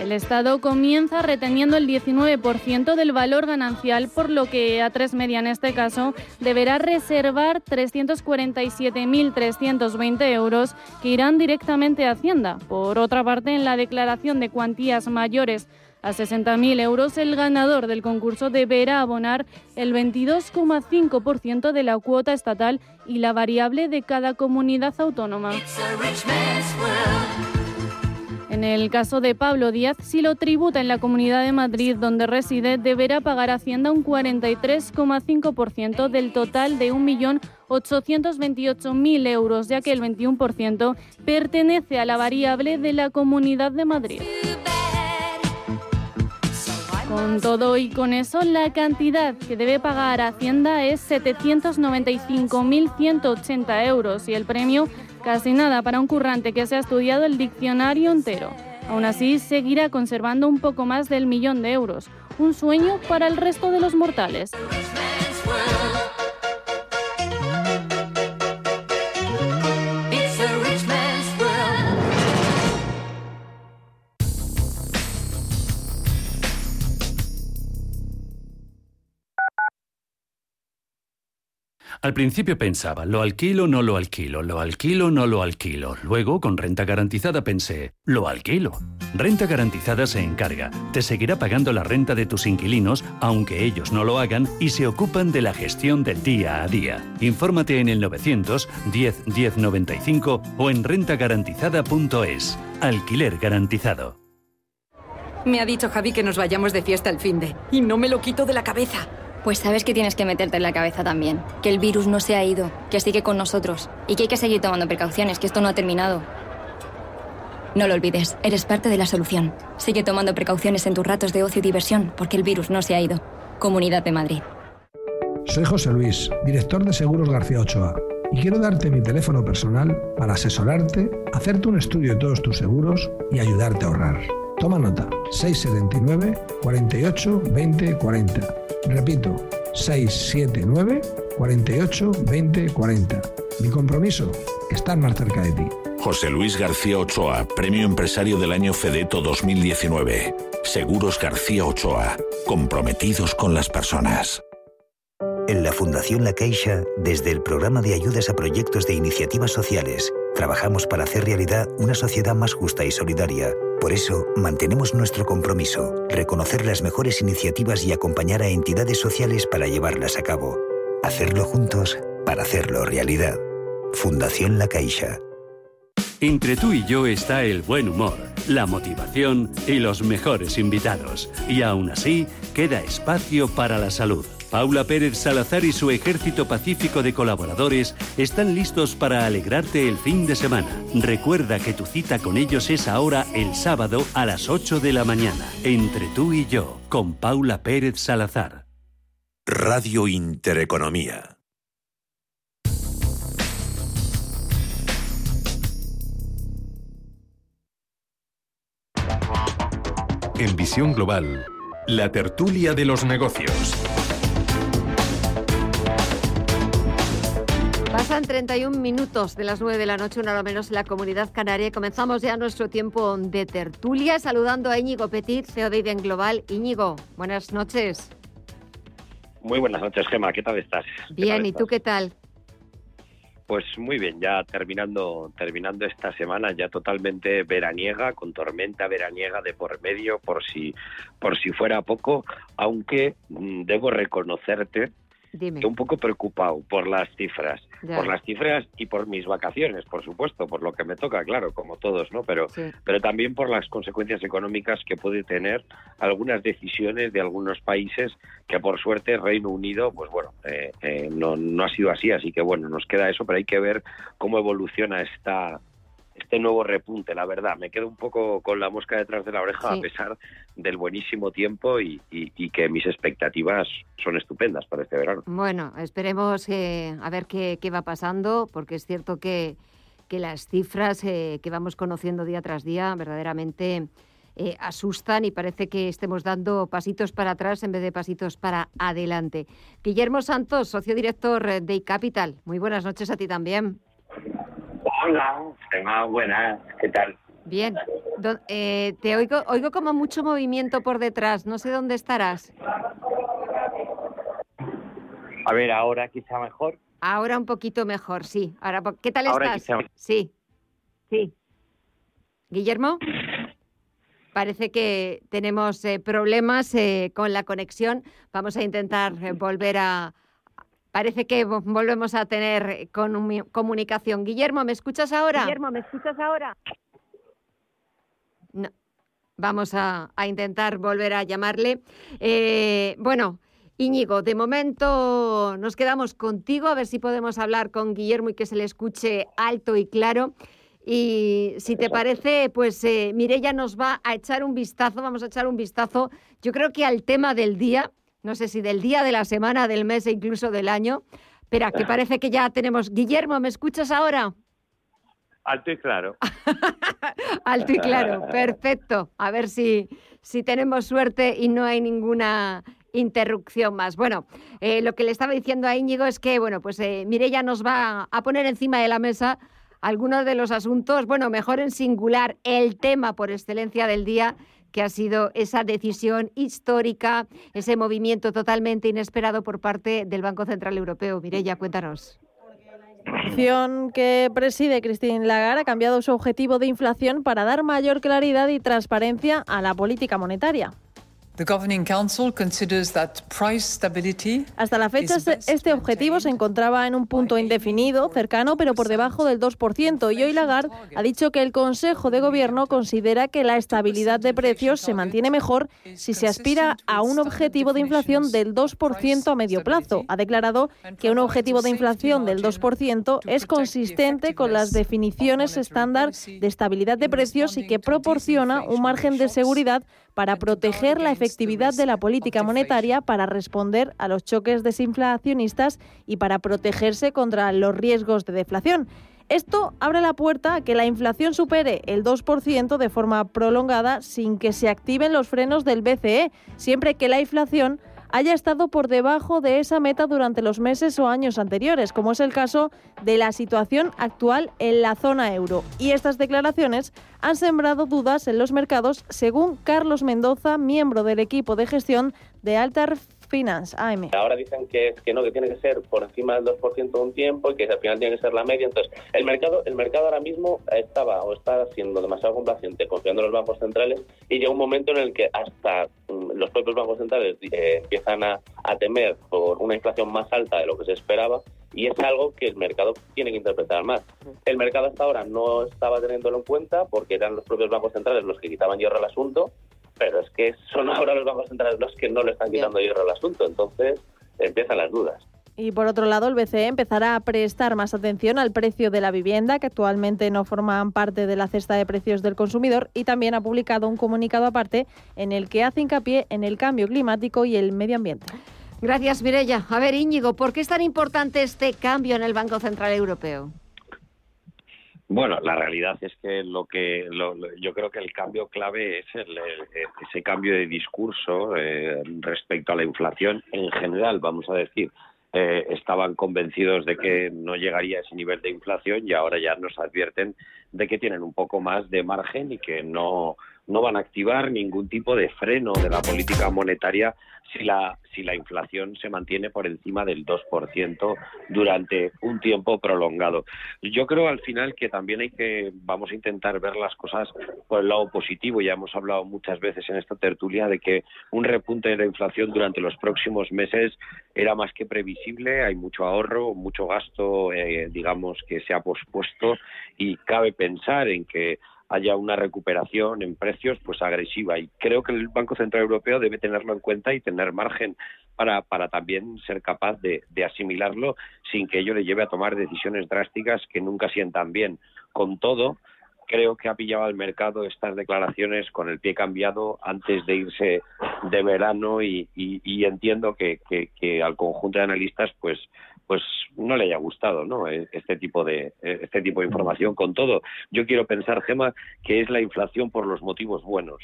El Estado comienza reteniendo el 19% del valor ganancial, por lo que A3 Media en este caso deberá reservar 347.320 euros que irán directamente a Hacienda. Por otra parte, en la declaración de cuantías mayores a 60.000 euros, el ganador del concurso deberá abonar el 22,5% de la cuota estatal y la variable de cada comunidad autónoma. En el caso de Pablo Díaz, si lo tributa en la Comunidad de Madrid donde reside, deberá pagar Hacienda un 43,5% del total de 1.828.000 euros, ya que el 21% pertenece a la variable de la Comunidad de Madrid. Con todo y con eso, la cantidad que debe pagar Hacienda es 795.180 euros y el premio casi nada para un currante que se ha estudiado el diccionario entero. Aún así, seguirá conservando un poco más del millón de euros, un sueño para el resto de los mortales. Al principio pensaba, lo alquilo, no lo alquilo, lo alquilo, no lo alquilo. Luego, con renta garantizada, pensé, lo alquilo. Renta garantizada se encarga, te seguirá pagando la renta de tus inquilinos, aunque ellos no lo hagan, y se ocupan de la gestión del día a día. Infórmate en el 900 10 10 95 o en rentagarantizada.es. Alquiler garantizado. Me ha dicho Javi que nos vayamos de fiesta el fin de, y no me lo quito de la cabeza. Pues sabes que tienes que meterte en la cabeza también. Que el virus no se ha ido, que sigue con nosotros. Y que hay que seguir tomando precauciones, que esto no ha terminado. No lo olvides, eres parte de la solución. Sigue tomando precauciones en tus ratos de ocio y diversión, porque el virus no se ha ido. Comunidad de Madrid. Soy José Luis, director de Seguros García Ochoa, y quiero darte mi teléfono personal para asesorarte, hacerte un estudio de todos tus seguros y ayudarte a ahorrar. Toma nota, 679 48 20 40. Repito, 679 48 20 40. Mi compromiso, estar más cerca de ti. José Luis García Ochoa, Premio Empresario del Año Fedeto 2019. Seguros García Ochoa, comprometidos con las personas. En la Fundación La Caixa, desde el programa de ayudas a proyectos de iniciativas sociales, trabajamos para hacer realidad una sociedad más justa y solidaria. Por eso, mantenemos nuestro compromiso, reconocer las mejores iniciativas y acompañar a entidades sociales para llevarlas a cabo. Hacerlo juntos para hacerlo realidad. Fundación La Caixa. Entre tú y yo está el buen humor, la motivación y los mejores invitados. Y aún así, queda espacio para la salud. Paula Pérez Salazar y su ejército pacífico de colaboradores están listos para alegrarte el fin de semana. Recuerda que tu cita con ellos es ahora el sábado a las 8 de la mañana. Entre tú y yo, con Paula Pérez Salazar. Radio Intereconomía. En Visión Global, la tertulia de los negocios. Pasan 31 minutos de las 9 de la noche, una hora menos en la comunidad canaria. Comenzamos ya nuestro tiempo de tertulia saludando a Íñigo Petit, CEO de Iden Global. Íñigo, buenas noches. Muy buenas noches, Gema. ¿Qué tal estás? Bien, ¿y tú qué tal? Pues muy bien, ya terminando, terminando esta semana ya totalmente veraniega, con tormenta veraniega de por medio, por si, por si fuera poco, aunque mm, debo reconocerte Dime. un poco preocupado por las cifras, Ya. por las cifras y por mis vacaciones, por supuesto, por lo que me toca, claro, como todos, ¿no? Pero, pero también por las consecuencias económicas que puede tener algunas decisiones de algunos países que por suerte Reino Unido, pues bueno, eh, eh, no, no ha sido así, así que bueno, nos queda eso, pero hay que ver cómo evoluciona esta este nuevo repunte, la verdad. Me quedo un poco con la mosca detrás de la oreja Sí. a pesar del buenísimo tiempo y, y- y que mis expectativas son estupendas para este verano. Bueno, esperemos eh, a ver qué, qué va pasando, porque es cierto que, que las cifras eh, que vamos conociendo día tras día verdaderamente eh, asustan y parece que estemos dando pasitos para atrás en vez de pasitos para adelante. Guillermo Santos, socio director de iCapital. Muy buenas noches a ti también. Hola, Gemma, buenas, ¿qué tal? Bien, Do- eh, te oigo, oigo como mucho movimiento por detrás, no sé dónde estarás. A ver, ahora quizá mejor. Ahora un poquito mejor, sí. Ahora, ¿qué tal Ahora estás? quizá- Sí. Sí. Guillermo, parece que tenemos eh, problemas eh, con la conexión. Vamos a intentar eh, volver a. Parece que vo- volvemos a tener eh, conumi- comunicación. Guillermo, ¿me escuchas ahora? Guillermo, ¿me escuchas ahora? No. Vamos a, a intentar volver a llamarle. Eh, bueno, Íñigo, de momento nos quedamos contigo, a ver si podemos hablar con Guillermo y que se le escuche alto y claro. Y si te parece, pues eh, Mirella nos va a echar un vistazo, vamos a echar un vistazo, yo creo que al tema del día, no sé si del día, de la semana, del mes e incluso del año. Espera, que parece que ya tenemos. Guillermo, ¿me escuchas ahora? Alto y claro. [LAUGHS] Alto y claro, perfecto. A ver si, si tenemos suerte y no hay ninguna interrupción más. Bueno, eh, lo que le estaba diciendo a Íñigo es que, bueno, pues eh, Mireia nos va a poner encima de la mesa algunos de los asuntos, bueno, mejor en singular, el tema por excelencia del día, que ha sido esa decisión histórica, ese movimiento totalmente inesperado por parte del Banco Central Europeo. Mireya, cuéntanos. La institución que preside Christine Lagarde ha cambiado su objetivo de inflación para dar mayor claridad y transparencia a la política monetaria. Hasta la fecha, este objetivo se encontraba en un punto indefinido, cercano, pero por debajo del 2%. Y hoy Lagarde ha dicho que el Consejo de Gobierno considera que la estabilidad de precios se mantiene mejor si se aspira a un objetivo de inflación del 2% a medio plazo. Ha declarado que un objetivo de inflación del 2% es consistente con las definiciones estándar de estabilidad de precios y que proporciona un margen de seguridad para proteger la efectividad de la política monetaria, para responder a los choques desinflacionistas y para protegerse contra los riesgos de deflación. Esto abre la puerta a que la inflación supere el 2% de forma prolongada sin que se activen los frenos del BCE, siempre que la inflación haya estado por debajo de esa meta durante los meses o años anteriores, como es el caso de la situación actual en la zona euro. Y estas declaraciones han sembrado dudas en los mercados, según Carlos Mendoza, miembro del equipo de gestión de Altar Ahora dicen que, que no, que tiene que ser por encima del 2% un tiempo y que al final tiene que ser la media. Entonces, el mercado, el mercado ahora mismo estaba o está siendo demasiado complaciente confiando en los bancos centrales y llega un momento en el que hasta mm, los propios bancos centrales eh, empiezan a, a temer por una inflación más alta de lo que se esperaba y es algo que el mercado tiene que interpretar más. El mercado hasta ahora no estaba teniéndolo en cuenta porque eran los propios bancos centrales los que quitaban hierro al asunto pero es que son ahora los bancos centrales los que no le están quitando hierro al asunto, entonces empiezan las dudas. Y por otro lado, el BCE empezará a prestar más atención al precio de la vivienda, que actualmente no forman parte de la cesta de precios del consumidor, y también ha publicado un comunicado aparte en el que hace hincapié en el cambio climático y el medio ambiente. Gracias, Mirella. A ver, Íñigo, ¿por qué es tan importante este cambio en el Banco Central Europeo? Bueno, la realidad es que lo que yo creo que el cambio clave es ese cambio de discurso eh, respecto a la inflación en general, vamos a decir. Eh, estaban convencidos de que no llegaría a ese nivel de inflación y ahora ya nos advierten de que tienen un poco más de margen y que no, no van a activar ningún tipo de freno de la política monetaria si la, si la inflación se mantiene por encima del 2% durante un tiempo prolongado. Yo creo al final que también hay que, vamos a intentar ver las cosas por el lado positivo. Ya hemos hablado muchas veces en esta tertulia de que un repunte de la inflación durante los próximos meses era más que previsible. Hay mucho ahorro, mucho gasto, eh, digamos, que se ha pospuesto y cabe pensar en que haya una recuperación en precios pues agresiva y creo que el Banco Central Europeo debe tenerlo en cuenta y tener margen para, para también ser capaz de, de asimilarlo sin que ello le lleve a tomar decisiones drásticas que nunca sientan bien. Con todo, creo que ha pillado al mercado estas declaraciones con el pie cambiado antes de irse de verano y, y, entiendo que, que, al conjunto de analistas pues pues no le haya gustado no e, este tipo de e, este tipo de información con todo. Yo quiero pensar Gema que es la inflación por los motivos buenos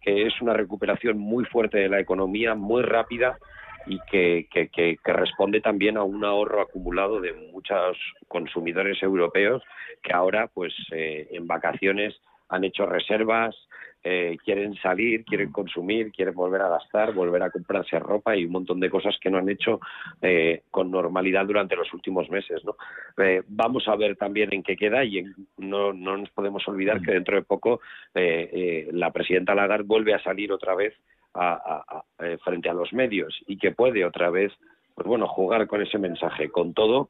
que es una recuperación muy fuerte de la economía muy rápida y que, que, responde también a un ahorro acumulado de muchos consumidores europeos que ahora pues eh, en vacaciones han hecho reservas eh, quieren salir, quieren consumir, quieren volver a gastar, volver a comprarse ropa y un montón de cosas que no han hecho eh, con normalidad durante los últimos meses. ¿no? Eh, vamos a ver también en qué queda y no, no nos podemos olvidar que dentro de poco la presidenta Lagarde vuelve a salir otra vez a, frente a los medios y que puede otra vez pues bueno, jugar con ese mensaje. Con todo,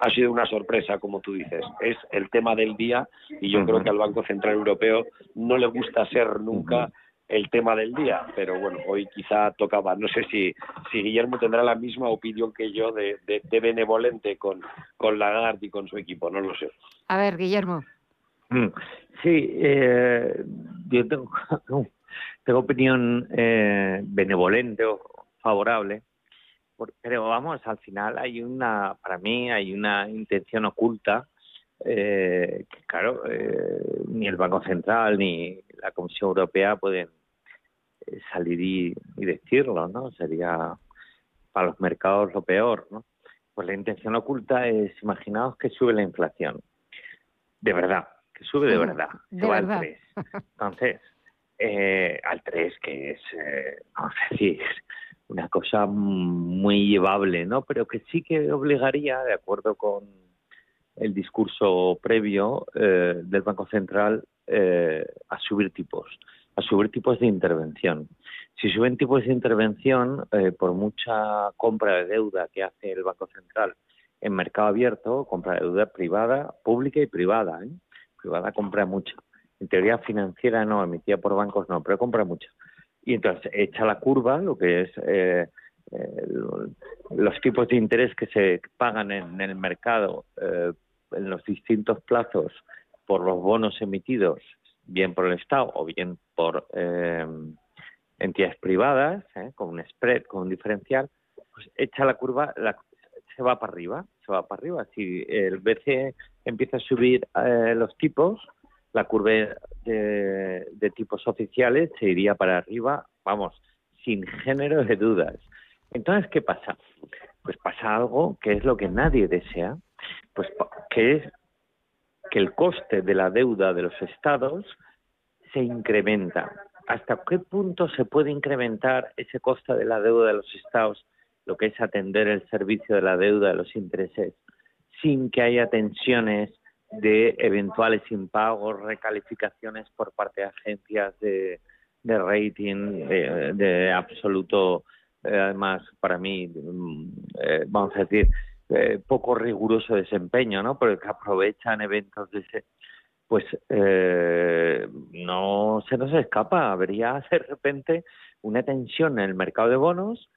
ha sido una sorpresa, como tú dices. Es el tema del día y yo creo que al Banco Central Europeo no le gusta ser nunca el tema del día, pero bueno, hoy quizá tocaba. No sé si, si Guillermo tendrá la misma opinión que yo de, de, benevolente con, con Lagarde y con su equipo, no lo sé. A ver, Guillermo. Mm, sí, eh, yo tengo, [LAUGHS] tengo opinión eh, benevolente o favorable pero vamos, al final hay una, para mí hay una intención oculta eh, que, claro, eh, ni el Banco Central ni la Comisión Europea pueden eh, salir y, decirlo, ¿no? Sería para los mercados lo peor, ¿no? Pues la intención oculta es, imaginaos que sube la inflación, de verdad, que sube de verdad, de verdad. Entonces, eh, al 3, que es, eh, vamos a decir, una cosa muy llevable, ¿no? Pero que sí que obligaría, de acuerdo con el discurso previo eh, del Banco Central, eh, a subir tipos, a subir tipos de intervención. Si suben tipos de intervención, eh, por mucha compra de deuda que hace el Banco Central en mercado abierto, compra de deuda privada, pública y privada, privada compra mucha. En teoría financiera no, emitida por bancos no, pero compra mucha. Y entonces echa la curva, lo que es eh, eh, los tipos de interés que se pagan en, el mercado eh, en los distintos plazos por los bonos emitidos, bien por el Estado o bien por eh, entidades privadas, eh, con un spread, con un diferencial, pues echa la curva, la, se va para arriba, se va para arriba. Si el BCE empieza a subir eh, los tipos, la curva de, tipos oficiales se iría para arriba, vamos, sin género de dudas. Entonces, ¿qué pasa? Pues pasa algo que es lo que nadie desea, pues que es que el coste de la deuda de los estados se incrementa. ¿Hasta qué punto se puede incrementar ese coste de la deuda de los estados, lo que es atender el servicio de la deuda de los intereses, sin que haya tensiones de eventuales impagos, recalificaciones por parte de agencias de, de rating de, absoluto, eh, además para mí, mm, eh, vamos a decir, eh, poco riguroso desempeño, ¿no? Porque aprovechan eventos de ese, pues eh, no se nos escapa. Habría [LAUGHS] de repente una tensión en el mercado de bonos,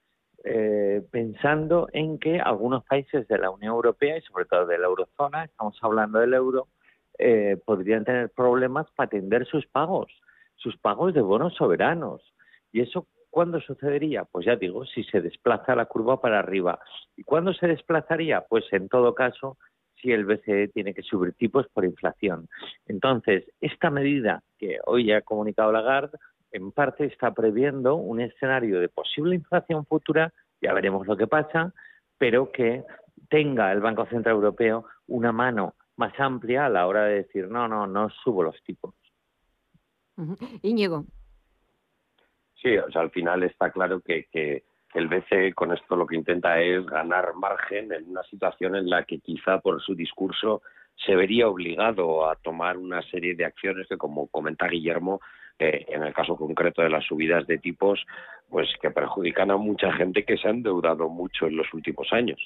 eh, pensando en que algunos países de la Unión Europea y sobre todo de la eurozona, estamos hablando del euro, eh, podrían tener problemas para atender sus pagos, sus pagos de bonos soberanos. Y eso ¿Cuándo sucedería? Pues ya digo, si se desplaza la curva para arriba. ¿Y cuándo se desplazaría? Pues en todo caso, si el BCE tiene que subir tipos por inflación. Entonces, esta medida que hoy ha comunicado Lagarde, en parte está previendo un escenario de posible inflación futura, ya veremos lo que pasa, pero que tenga el Banco Central Europeo una mano más amplia a la hora de decir, no, no, no subo los tipos. Íñigo. Sí, o sea, al final está claro que, que, el BCE con esto lo que intenta es ganar margen en una situación en la que quizá por su discurso se vería obligado a tomar una serie de acciones que, como comenta Guillermo, eh, en el caso concreto de las subidas de tipos, pues que perjudican a mucha gente que se ha endeudado mucho en los últimos años.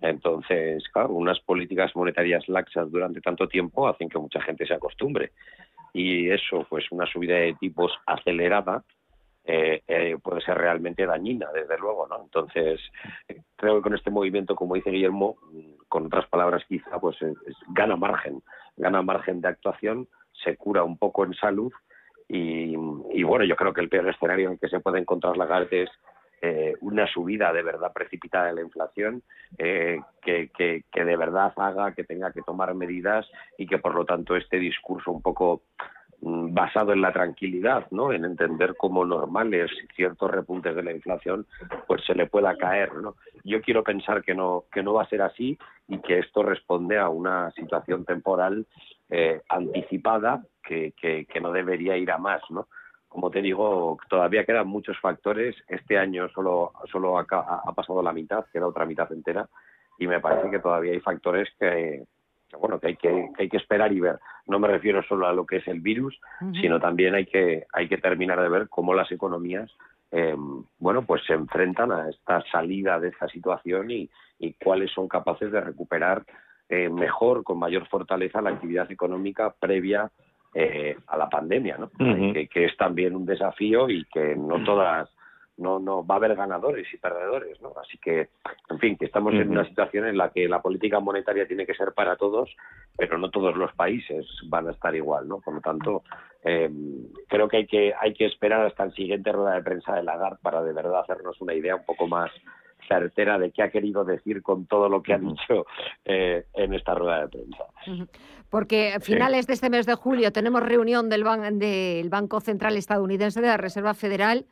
Entonces, claro, unas políticas monetarias laxas durante tanto tiempo hacen que mucha gente se acostumbre. Y eso, pues una subida de tipos acelerada, eh, eh, puede ser realmente dañina, desde luego, ¿no? Entonces, creo que con este movimiento, como dice Guillermo, con otras palabras quizá, pues es, gana margen, gana margen de actuación, se cura un poco en salud y, bueno, yo creo que el peor escenario en el que se puede encontrar Lagarde es eh, una subida de verdad precipitada de la inflación eh, que, que, que de verdad haga que tenga que tomar medidas y que por lo tanto este discurso un poco Mm, basado en la tranquilidad, ¿no? En entender como normales ciertos repuntes de la inflación, pues se le pueda caer, ¿no? Yo quiero pensar que no que no va a ser así y que esto responde a una situación temporal eh, anticipada que, que, que no debería ir a más, ¿no? Como te digo, todavía quedan muchos factores. Este año solo solo ha, ha pasado la mitad, queda otra mitad entera y me parece que todavía hay factores que, bueno, que hay que, hay que esperar y ver. No me refiero solo a lo que es el virus, sino también hay que, hay que terminar de ver cómo las economías eh, bueno, pues se enfrentan a esta salida de esta situación y, y cuáles son capaces de recuperar eh, mejor, con mayor fortaleza, la actividad económica previa eh, a la pandemia, ¿no? que, que, es también un desafío y que no todas no, no va a haber ganadores y perdedores, ¿no? Así que, en fin, que estamos en una situación en la que la política monetaria tiene que ser para todos, pero no todos los países van a estar igual, ¿no? Por lo tanto, eh, creo que hay que hay que esperar hasta el siguiente rueda de prensa de Lagarde para de verdad hacernos una idea un poco más certera de qué ha querido decir con todo lo que ha dicho eh, en esta rueda de prensa. Porque a finales de este mes de julio tenemos reunión del, ban del Banco Central Estadounidense de la Reserva Federal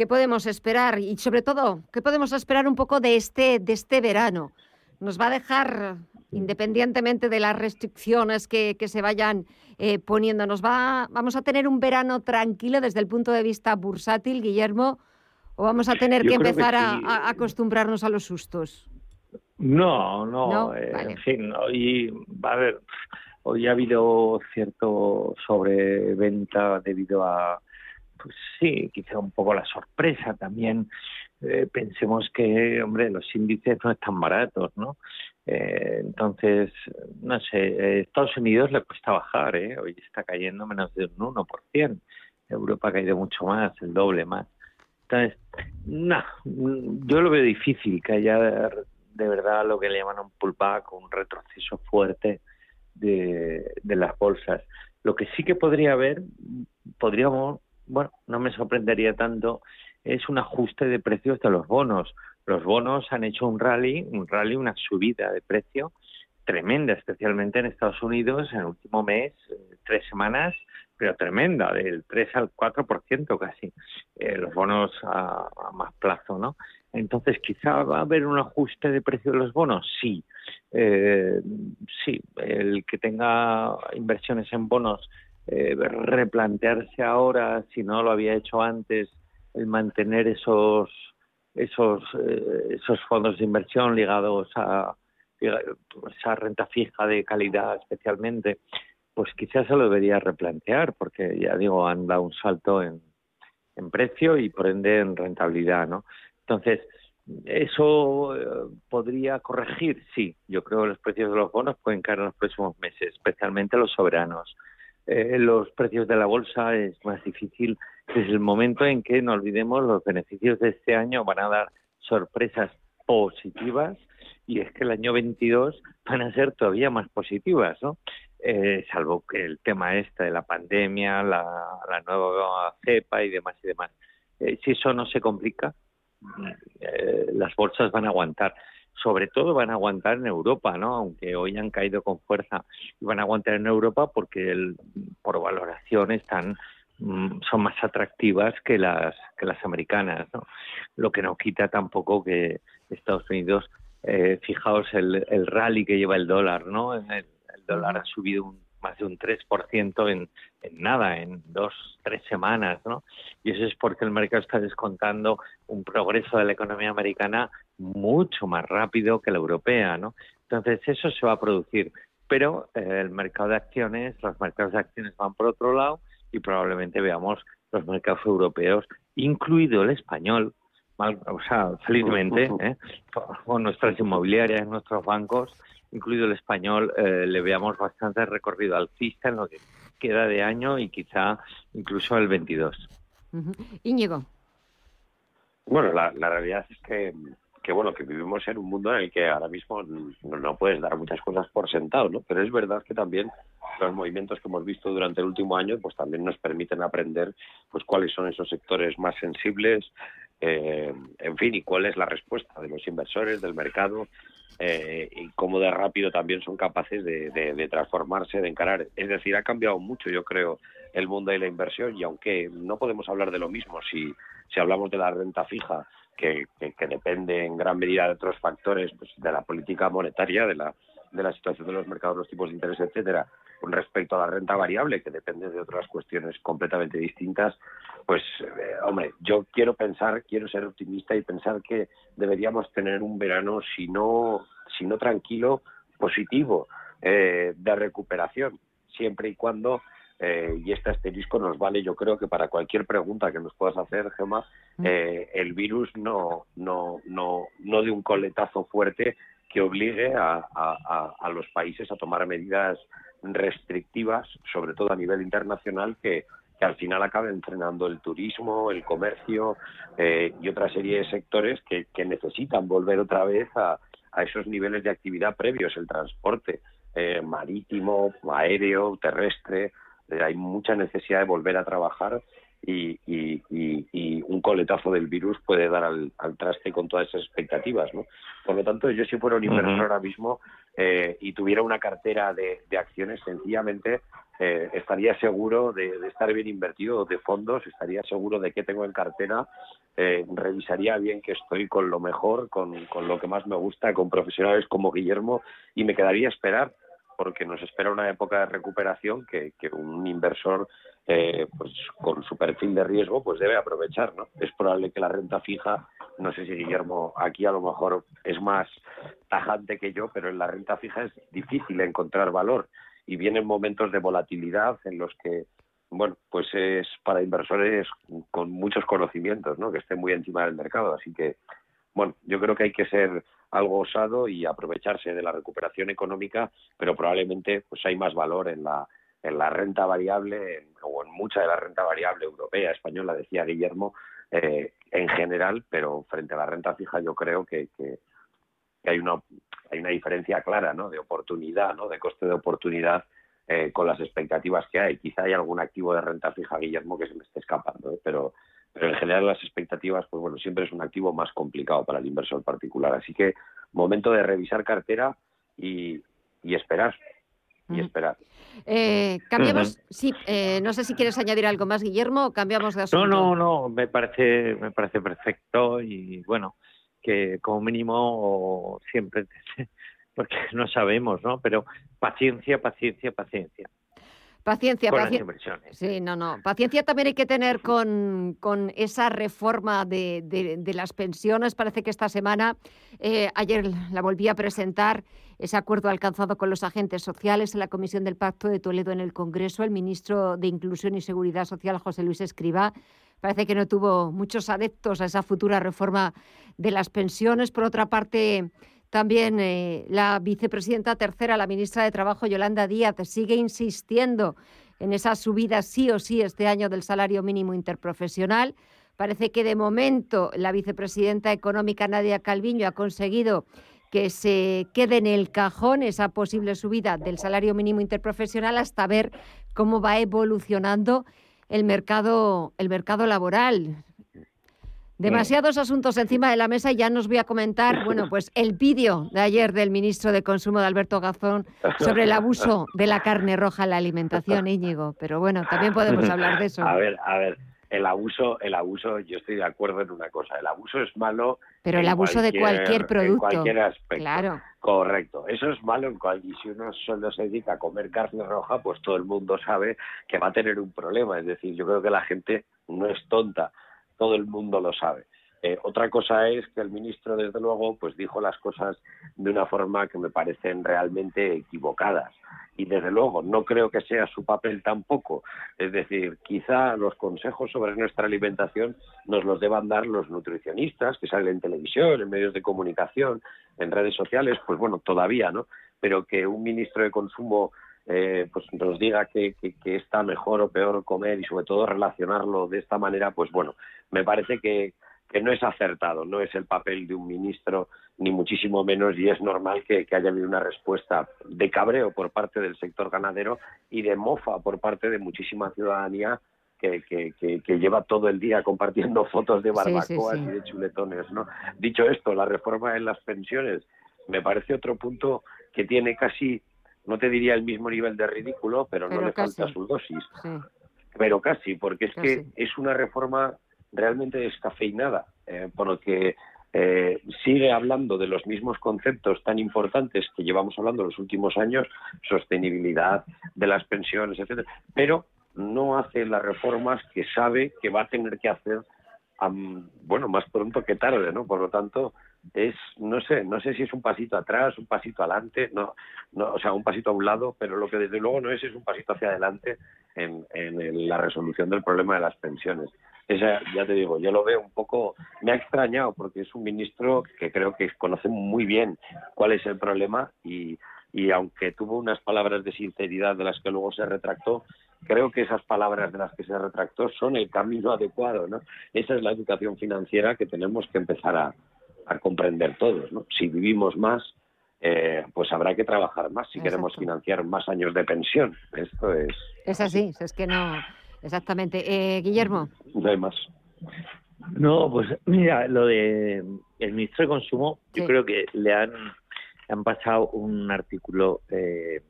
¿Qué podemos esperar? Y sobre todo, ¿qué podemos esperar un poco de este, de este verano? ¿Nos va a dejar independientemente de las restricciones que, se vayan eh, poniendo. Nos va, vamos a tener un verano tranquilo desde el punto de vista bursátil, Guillermo, o vamos a tener que empezar a, acostumbrarnos a los sustos. No, no, eh, en fin, hoy, a ver, hoy ha habido cierto sobreventa debido a, pues sí, quizá un poco la sorpresa también. Eh, pensemos que, hombre, los índices no están baratos, ¿no? Eh, entonces, no sé, Estados Unidos le cuesta bajar, ¿eh? Hoy está cayendo menos de un 1%. Europa ha caído mucho más, el doble más. No, yo lo veo difícil que haya de verdad lo que le llaman un pullback, un retroceso fuerte de, las bolsas. Lo que sí que podría haber, podríamos, bueno, no me sorprendería tanto, es un ajuste de precios de los bonos. Los bonos han hecho un rally, un rally, una subida de precio tremenda, especialmente en Estados Unidos en el último mes, eh, tres semanas, pero tremenda, del 3 al 4% casi, eh, los bonos a, más plazo, ¿no? Entonces, quizá va a haber un ajuste de precio de los bonos, sí. Eh, sí, el que tenga inversiones en bonos, eh, replantearse ahora, si no lo había hecho antes, el mantener esos esos eh, esos fondos de inversión ligados a esa renta fija de calidad especialmente, pues quizás se lo debería replantear, porque ya digo, han dado un salto en, en precio y por ende en rentabilidad, ¿no? Entonces, ¿eso eh, podría corregir? Sí, yo creo que los precios de los bonos pueden caer en los próximos meses, especialmente los soberanos. Eh, los precios de la bolsa es más difícil desde el momento en que, no olvidemos, los beneficios de este año van a dar sorpresas positivas y es que el año 22 van a ser todavía más positivas, ¿no? Eh, salvo que el tema este de la pandemia, la, nueva cepa y demás y demás. si eso no se complica, eh, las bolsas van a aguantar. Sobre todo van a aguantar en Europa, ¿no? Aunque hoy han caído con fuerza, y van a aguantar en Europa porque el, por valoración están mm, son más atractivas que las que las americanas, ¿no? Lo que no quita tampoco que Estados Unidos, eh, fijaos el, el rally que lleva el dólar, ¿no? El, el dólar ha subido un más de un 3% en, en nada, en dos, tres semanas, ¿no? Y eso es porque el mercado está descontando un progreso de la economía americana mucho más rápido que la europea, ¿no? Entonces eso se va a producir, pero eh, el mercado de acciones, los mercados de acciones van por otro lado y probablemente veamos los mercados europeos, incluido el español, o sea, felizmente, [LAUGHS] ¿eh? con nuestras inmobiliarias, nuestros bancos, incluido el español, eh, le veamos bastante recorrido alcista en lo que queda de año y quizá incluso el 22. Íñigo. Bueno, la, realidad es que, que, bueno, que vivimos en un mundo en el que ahora mismo no, puedes dar muchas cosas por sentado, ¿no? Pero es verdad que también los movimientos que hemos visto durante el último año, pues también nos permiten aprender, pues cuáles son esos sectores más sensibles, eh, en fin, y cuál es la respuesta de los inversores, del mercado, eh, y cómo de rápido también son capaces de, transformarse, de encarar. Es decir, ha cambiado mucho, yo creo, el mundo de la inversión y aunque no podemos hablar de lo mismo si, si hablamos de la renta fija, que, que, depende en gran medida de otros factores, pues de la política monetaria, de la, de la situación de los mercados, los tipos de interés, etcétera, con respecto a la renta variable, que depende de otras cuestiones completamente distintas, pues, eh, hombre, yo quiero pensar, quiero ser optimista y pensar que deberíamos tener un verano, si no, si no tranquilo, positivo, eh, de recuperación, siempre y cuando eh, y este asterisco nos vale, yo creo que para cualquier pregunta que nos puedas hacer, Gemma, mm. el virus no, no, no, no de un coletazo fuerte que obligue a, los países a tomar medidas restrictivas, sobre todo a nivel internacional, que, al final acaben frenando el turismo, el comercio eh, y otra serie de sectores que, necesitan volver otra vez a, a, esos niveles de actividad previos, el transporte eh, marítimo, aéreo, terrestre. Eh, hay mucha necesidad de volver a trabajar y, y, y, un coletazo del virus puede dar al, traste con todas esas expectativas, ¿no? Por lo tanto, yo si fuera un inversor ahora mismo eh, y tuviera una cartera de, acciones, sencillamente eh, estaría seguro de, estar bien invertido de fondos, estaría seguro de que tengo en cartera, eh, revisaría bien que estoy con lo mejor, con, con lo que más me gusta, con profesionales como Guillermo y me quedaría a esperar porque nos espera una época de recuperación que, que un inversor eh, pues con su perfil de riesgo pues debe aprovechar no es probable que la renta fija no sé si Guillermo aquí a lo mejor es más tajante que yo pero en la renta fija es difícil encontrar valor y vienen momentos de volatilidad en los que bueno pues es para inversores con muchos conocimientos no que estén muy encima del mercado. Así que bueno yo creo que hay que ser algo osado y aprovecharse de la recuperación económica pero probablemente pues hay más valor en la en la renta variable o en mucha de la renta variable europea, española, decía Guillermo, eh, en general, pero frente a la renta fija yo creo que, que, hay, una, hay una diferencia clara ¿no? de oportunidad, ¿no? de coste de oportunidad eh, con las expectativas que hay. Quizá hay algún activo de renta fija, Guillermo, que se me esté escapando, ¿eh? pero, pero en general las expectativas, pues bueno, siempre es un activo más complicado para el inversor particular. Así que momento de revisar cartera y, y esperar y esperar. Eh, cambiamos, sí, eh, no sé si quieres añadir algo más, Guillermo, o cambiamos de asunto. No, no, no, me parece, me parece perfecto y bueno, que como mínimo siempre, [LAUGHS] porque no sabemos, ¿no? Pero paciencia, paciencia, paciencia. Paciencia, paciencia. Sí, no, no. Paciencia también hay que tener con, con esa reforma de, de, las pensiones. Parece que esta semana, eh, ayer la volví a presentar, ese acuerdo alcanzado con los agentes sociales en la Comisión del Pacto de Toledo en el Congreso. El ministro de Inclusión y Seguridad Social, José Luis Escriba, parece que no tuvo muchos adeptos a esa futura reforma de las pensiones. Por otra parte, también eh, la vicepresidenta tercera, la ministra de Trabajo, Yolanda Díaz, sigue insistiendo en esa subida sí o sí este año del salario mínimo interprofesional. Parece que de momento la vicepresidenta económica Nadia Calviño ha conseguido que se quede en el cajón esa posible subida del salario mínimo interprofesional hasta ver cómo va evolucionando el mercado, el mercado laboral. Demasiados asuntos encima de la mesa y ya nos voy a comentar, [LAUGHS] bueno, pues el vídeo de ayer del ministro de Consumo de Alberto Gazón sobre el abuso de la carne roja en la alimentación, Íñigo. Pero bueno, también podemos hablar de eso. A ver, a ver, el abuso, el abuso, yo estoy de acuerdo en una cosa, el abuso es malo. Pero el abuso de cualquier producto. En cualquier aspecto. Claro. Correcto. Eso es malo en cualquier. Si uno solo se dedica a comer carne roja, pues todo el mundo sabe que va a tener un problema. Es decir, yo creo que la gente no es tonta todo el mundo lo sabe. Eh, otra cosa es que el ministro, desde luego, pues dijo las cosas de una forma que me parecen realmente equivocadas. Y desde luego, no creo que sea su papel tampoco. Es decir, quizá los consejos sobre nuestra alimentación nos los deban dar los nutricionistas que salen en televisión, en medios de comunicación, en redes sociales, pues bueno, todavía, ¿no? Pero que un ministro de consumo eh, pues nos diga que, está mejor o peor comer y sobre todo relacionarlo de esta manera, pues bueno, me parece que, no es acertado, no es el papel de un ministro, ni muchísimo menos, y es normal que, haya habido una respuesta de cabreo por parte del sector ganadero y de mofa por parte de muchísima ciudadanía que, que, lleva todo el día compartiendo [LAUGHS] fotos de barbacoas y de chuletones. ¿no? Dicho esto, la reforma en las pensiones me parece otro punto que tiene casi no te diría el mismo nivel de ridículo, pero, no le falta su dosis. Pero casi, porque es que es una reforma realmente descafeinada, eh, porque eh, sigue hablando de los mismos conceptos tan importantes que llevamos hablando los últimos años, sostenibilidad de las pensiones, etcétera, pero no hace las reformas que sabe que va a tener que hacer, bueno, más pronto que tarde, ¿no? Por lo tanto, es no sé no sé si es un pasito atrás un pasito adelante no no o sea un pasito a un lado pero lo que desde luego no es es un pasito hacia adelante en, en la resolución del problema de las pensiones esa ya te digo yo lo veo un poco me ha extrañado porque es un ministro que creo que conoce muy bien cuál es el problema y y aunque tuvo unas palabras de sinceridad de las que luego se retractó, creo que esas palabras de las que se retractó son el camino adecuado, ¿no? Esa es la educación financiera que tenemos que empezar a, a comprender todos. ¿no? Si vivimos más, eh, pues habrá que trabajar más si queremos financiar más años de pensión. Esto es. Es así, es que no. Exactamente. Eh, Guillermo. No hay más. No, pues mira, lo de el ministro de Consumo, yo creo que le han, le han pasado un artículo eh,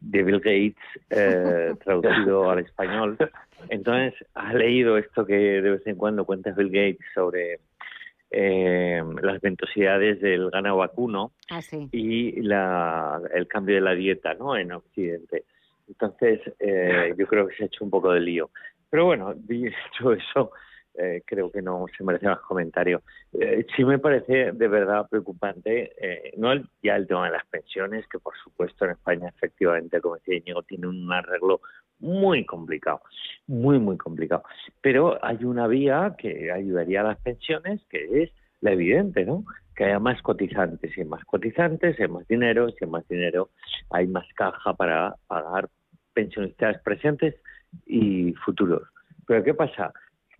de Bill Gates eh, [LAUGHS] traducido al español. Entonces, ha leído esto que de vez en cuando cuenta Bill Gates sobre eh, las ventosidades del ganado vacuno Ah, sí. y la, el cambio de la dieta ¿no? en Occidente. Entonces, eh, yo creo que se ha hecho un poco de lío. Pero bueno, dicho eso, eh, creo que no se merece más comentario. Eh, sí me parece de verdad preocupante, eh, no el- ya el tema de las pensiones, que por supuesto en España efectivamente, como decía Íñigo, tiene un arreglo muy complicado, muy, muy complicado. Pero hay una vía que ayudaría a las pensiones, que es la evidente, ¿no? Que haya más cotizantes, y más cotizantes, hay más dinero, si hay más dinero, hay más caja para pagar pensionistas presentes y futuros. Pero ¿qué pasa?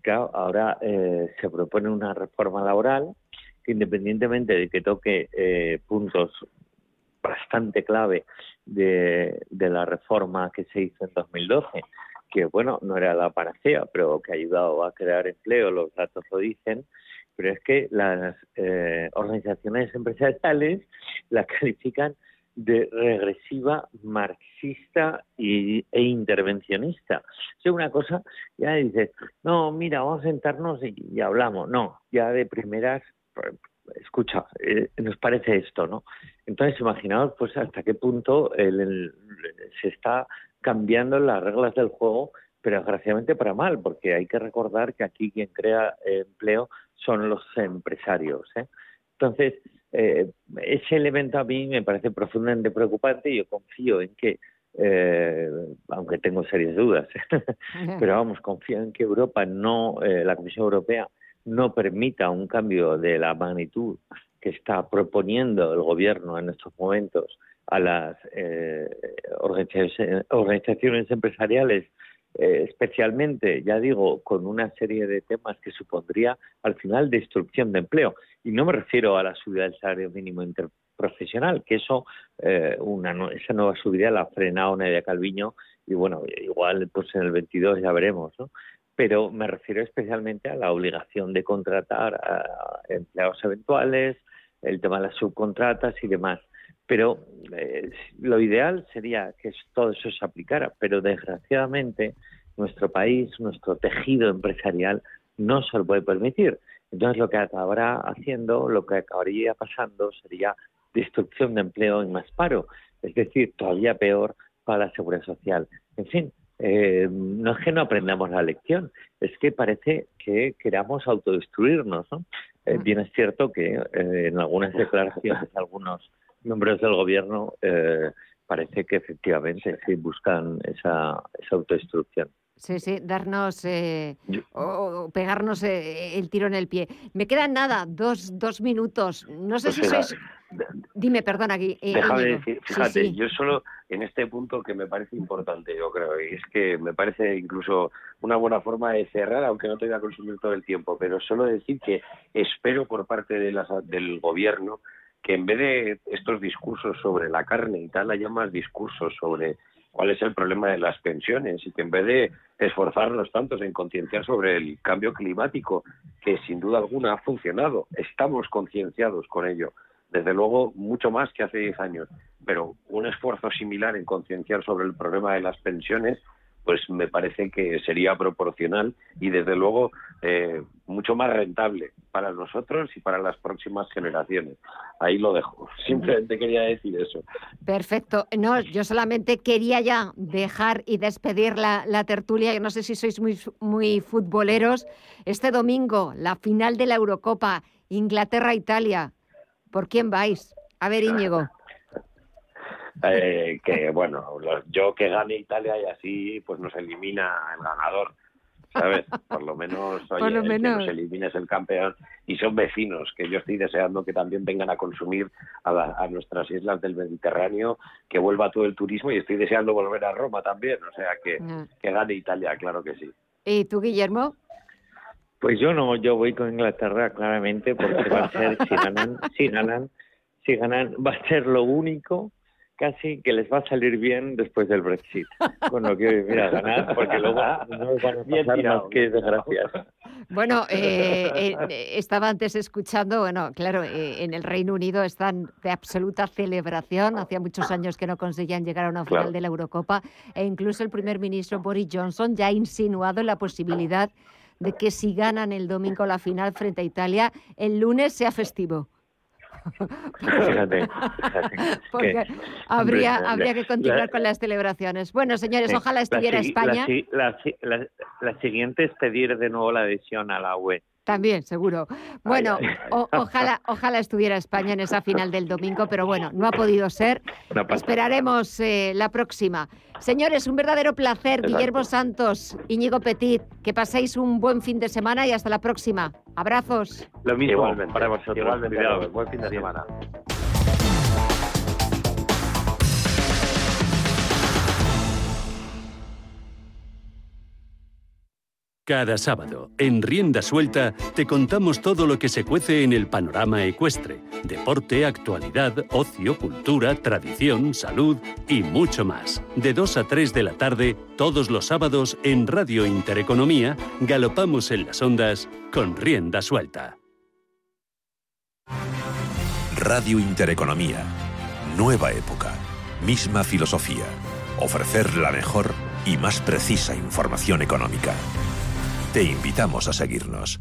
Claro, ahora eh, se propone una reforma laboral que independientemente de que toque eh, puntos bastante clave de, de la reforma que se hizo en 2012, que bueno, no era la panacea, pero que ha ayudado a crear empleo, los datos lo dicen, pero es que las eh, organizaciones empresariales la [LAUGHS] califican de regresiva, marxista y, e intervencionista. Es una cosa, ya dices, no, mira, vamos a sentarnos y, y hablamos. No, ya de primeras, pues, escucha, eh, nos parece esto, ¿no? Entonces, imaginaos, pues, hasta qué punto el- se está cambiando las reglas del juego, pero desgraciadamente para mal, porque hay que recordar que aquí quien crea eh, empleo son los empresarios, ¿eh? Entonces, eh, ese elemento a mí me parece profundamente preocupante y yo confío en que, eh, aunque tengo serias dudas, [LAUGHS] pero vamos, confío en que Europa no, eh, la Comisión Europea no permita un cambio de la magnitud que está proponiendo el gobierno en estos momentos a las eh, organizaciones, empresariales eh, especialmente, ya digo, con una serie de temas que supondría al final destrucción de empleo. Y no me refiero a la subida del salario mínimo interprofesional, que eso, eh, una, esa nueva subida la ha frenado Nadia Calviño y bueno, igual pues en el 22 ya veremos, ¿no? Pero me refiero especialmente a la obligación de contratar empleados eventuales, el tema de las subcontratas y demás. Pero eh, lo ideal sería que todo eso se aplicara, pero desgraciadamente nuestro país, nuestro tejido empresarial no se lo puede permitir. Entonces lo que acabará haciendo, lo que acabaría pasando sería destrucción de empleo y más paro, es decir, todavía peor para la seguridad social. En fin, eh, no es que no aprendamos la lección, es que parece que queramos autodestruirnos. ¿no? Eh, bien es cierto que eh, en algunas declaraciones de algunos miembros del gobierno eh, parece que efectivamente sí buscan esa, esa autodestrucción. Sí, sí, darnos eh, o, o pegarnos eh, el tiro en el pie. Me quedan nada, dos, dos minutos. No sé Pues si sois. Dime, perdona, Gui- eh, Déjame decir, Sí, fíjate, sí. yo solo en este punto que me parece importante, yo creo, y es que me parece incluso una buena forma de cerrar, aunque no te voy a consumir todo el tiempo, pero solo decir que espero por parte de las- del gobierno que en vez de estos discursos sobre la carne y tal, haya más discursos sobre cuál es el problema de las pensiones y que en vez de esforzarnos tantos en concienciar sobre el cambio climático, que sin duda alguna ha funcionado, estamos concienciados con ello, desde luego mucho más que hace 10 años, pero un esfuerzo similar en concienciar sobre el problema de las pensiones, pues me parece que sería proporcional y desde luego eh, mucho más rentable para nosotros y para las próximas generaciones. Ahí lo dejo. [LAUGHS] Simplemente quería decir eso. Perfecto. No, yo solamente quería ya dejar y despedir la, tertulia. Yo no sé si sois muy, muy futboleros. Este domingo, la final de la Eurocopa, Inglaterra-Italia. ¿Por quién vais? A ver, Íñigo. Eh, que bueno, yo que gane Italia y así pues nos elimina el ganador. ¿Sabes? Por lo menos, oye, Por lo el menos. que nos elimina es el campeón y son vecinos que yo estoy deseando que también vengan a consumir a, la- a nuestras islas del Mediterráneo, que vuelva todo el turismo y estoy deseando volver a Roma también, o sea que, que gane Italia, claro que sí. ¿Y tú, Guillermo? Pues yo no, yo voy con Inglaterra claramente porque va a ser, si ganan, si ganan, si ganan, va a ser lo único casi que les va a salir bien después del Brexit. Con lo que, mira, [LAUGHS] ganar, porque luego no van a pasar más que desgracias. Bueno, eh, eh, estaba antes escuchando, bueno, claro, eh, en el Reino Unido están de absoluta celebración. Hacía muchos años que no conseguían llegar a una final Claro. de la Eurocopa e incluso el primer ministro Boris Johnson ya ha insinuado la posibilidad de que si ganan el domingo la final frente a Italia, el lunes sea festivo. Fíjate, fíjate. Porque que- habría, hombre, habría que continuar la- con las celebraciones. Bueno, señores, Sí, ojalá estuviera la España. la- la siguiente es pedir de nuevo la adhesión a la UE. También, seguro. [LAUGHS] Bueno, ay, ay. o- ojalá, ojalá estuviera España en esa final del domingo, pero bueno, no ha podido ser. Esperaremos eh, la próxima. Señores, un verdadero placer. Exacto. Guillermo Santos, Íñigo Petit, que paséis un buen fin de semana y hasta la próxima. Abrazos. Lo mismo Igualmente, para vosotros. igualmente. Buen fin de semana. Cada sábado, en Rienda Suelta, te contamos todo lo que se cuece en el panorama ecuestre. Deporte, actualidad, ocio, cultura, tradición, salud y mucho más. De 2 a 3 de la tarde, todos los sábados, en Radio Intereconomía, galopamos en las ondas con Rienda Suelta. Radio Intereconomía. Nueva época. Misma filosofía. Ofrecer la mejor y más precisa información económica. Te invitamos a seguirnos.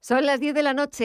Son las 10 de la noche.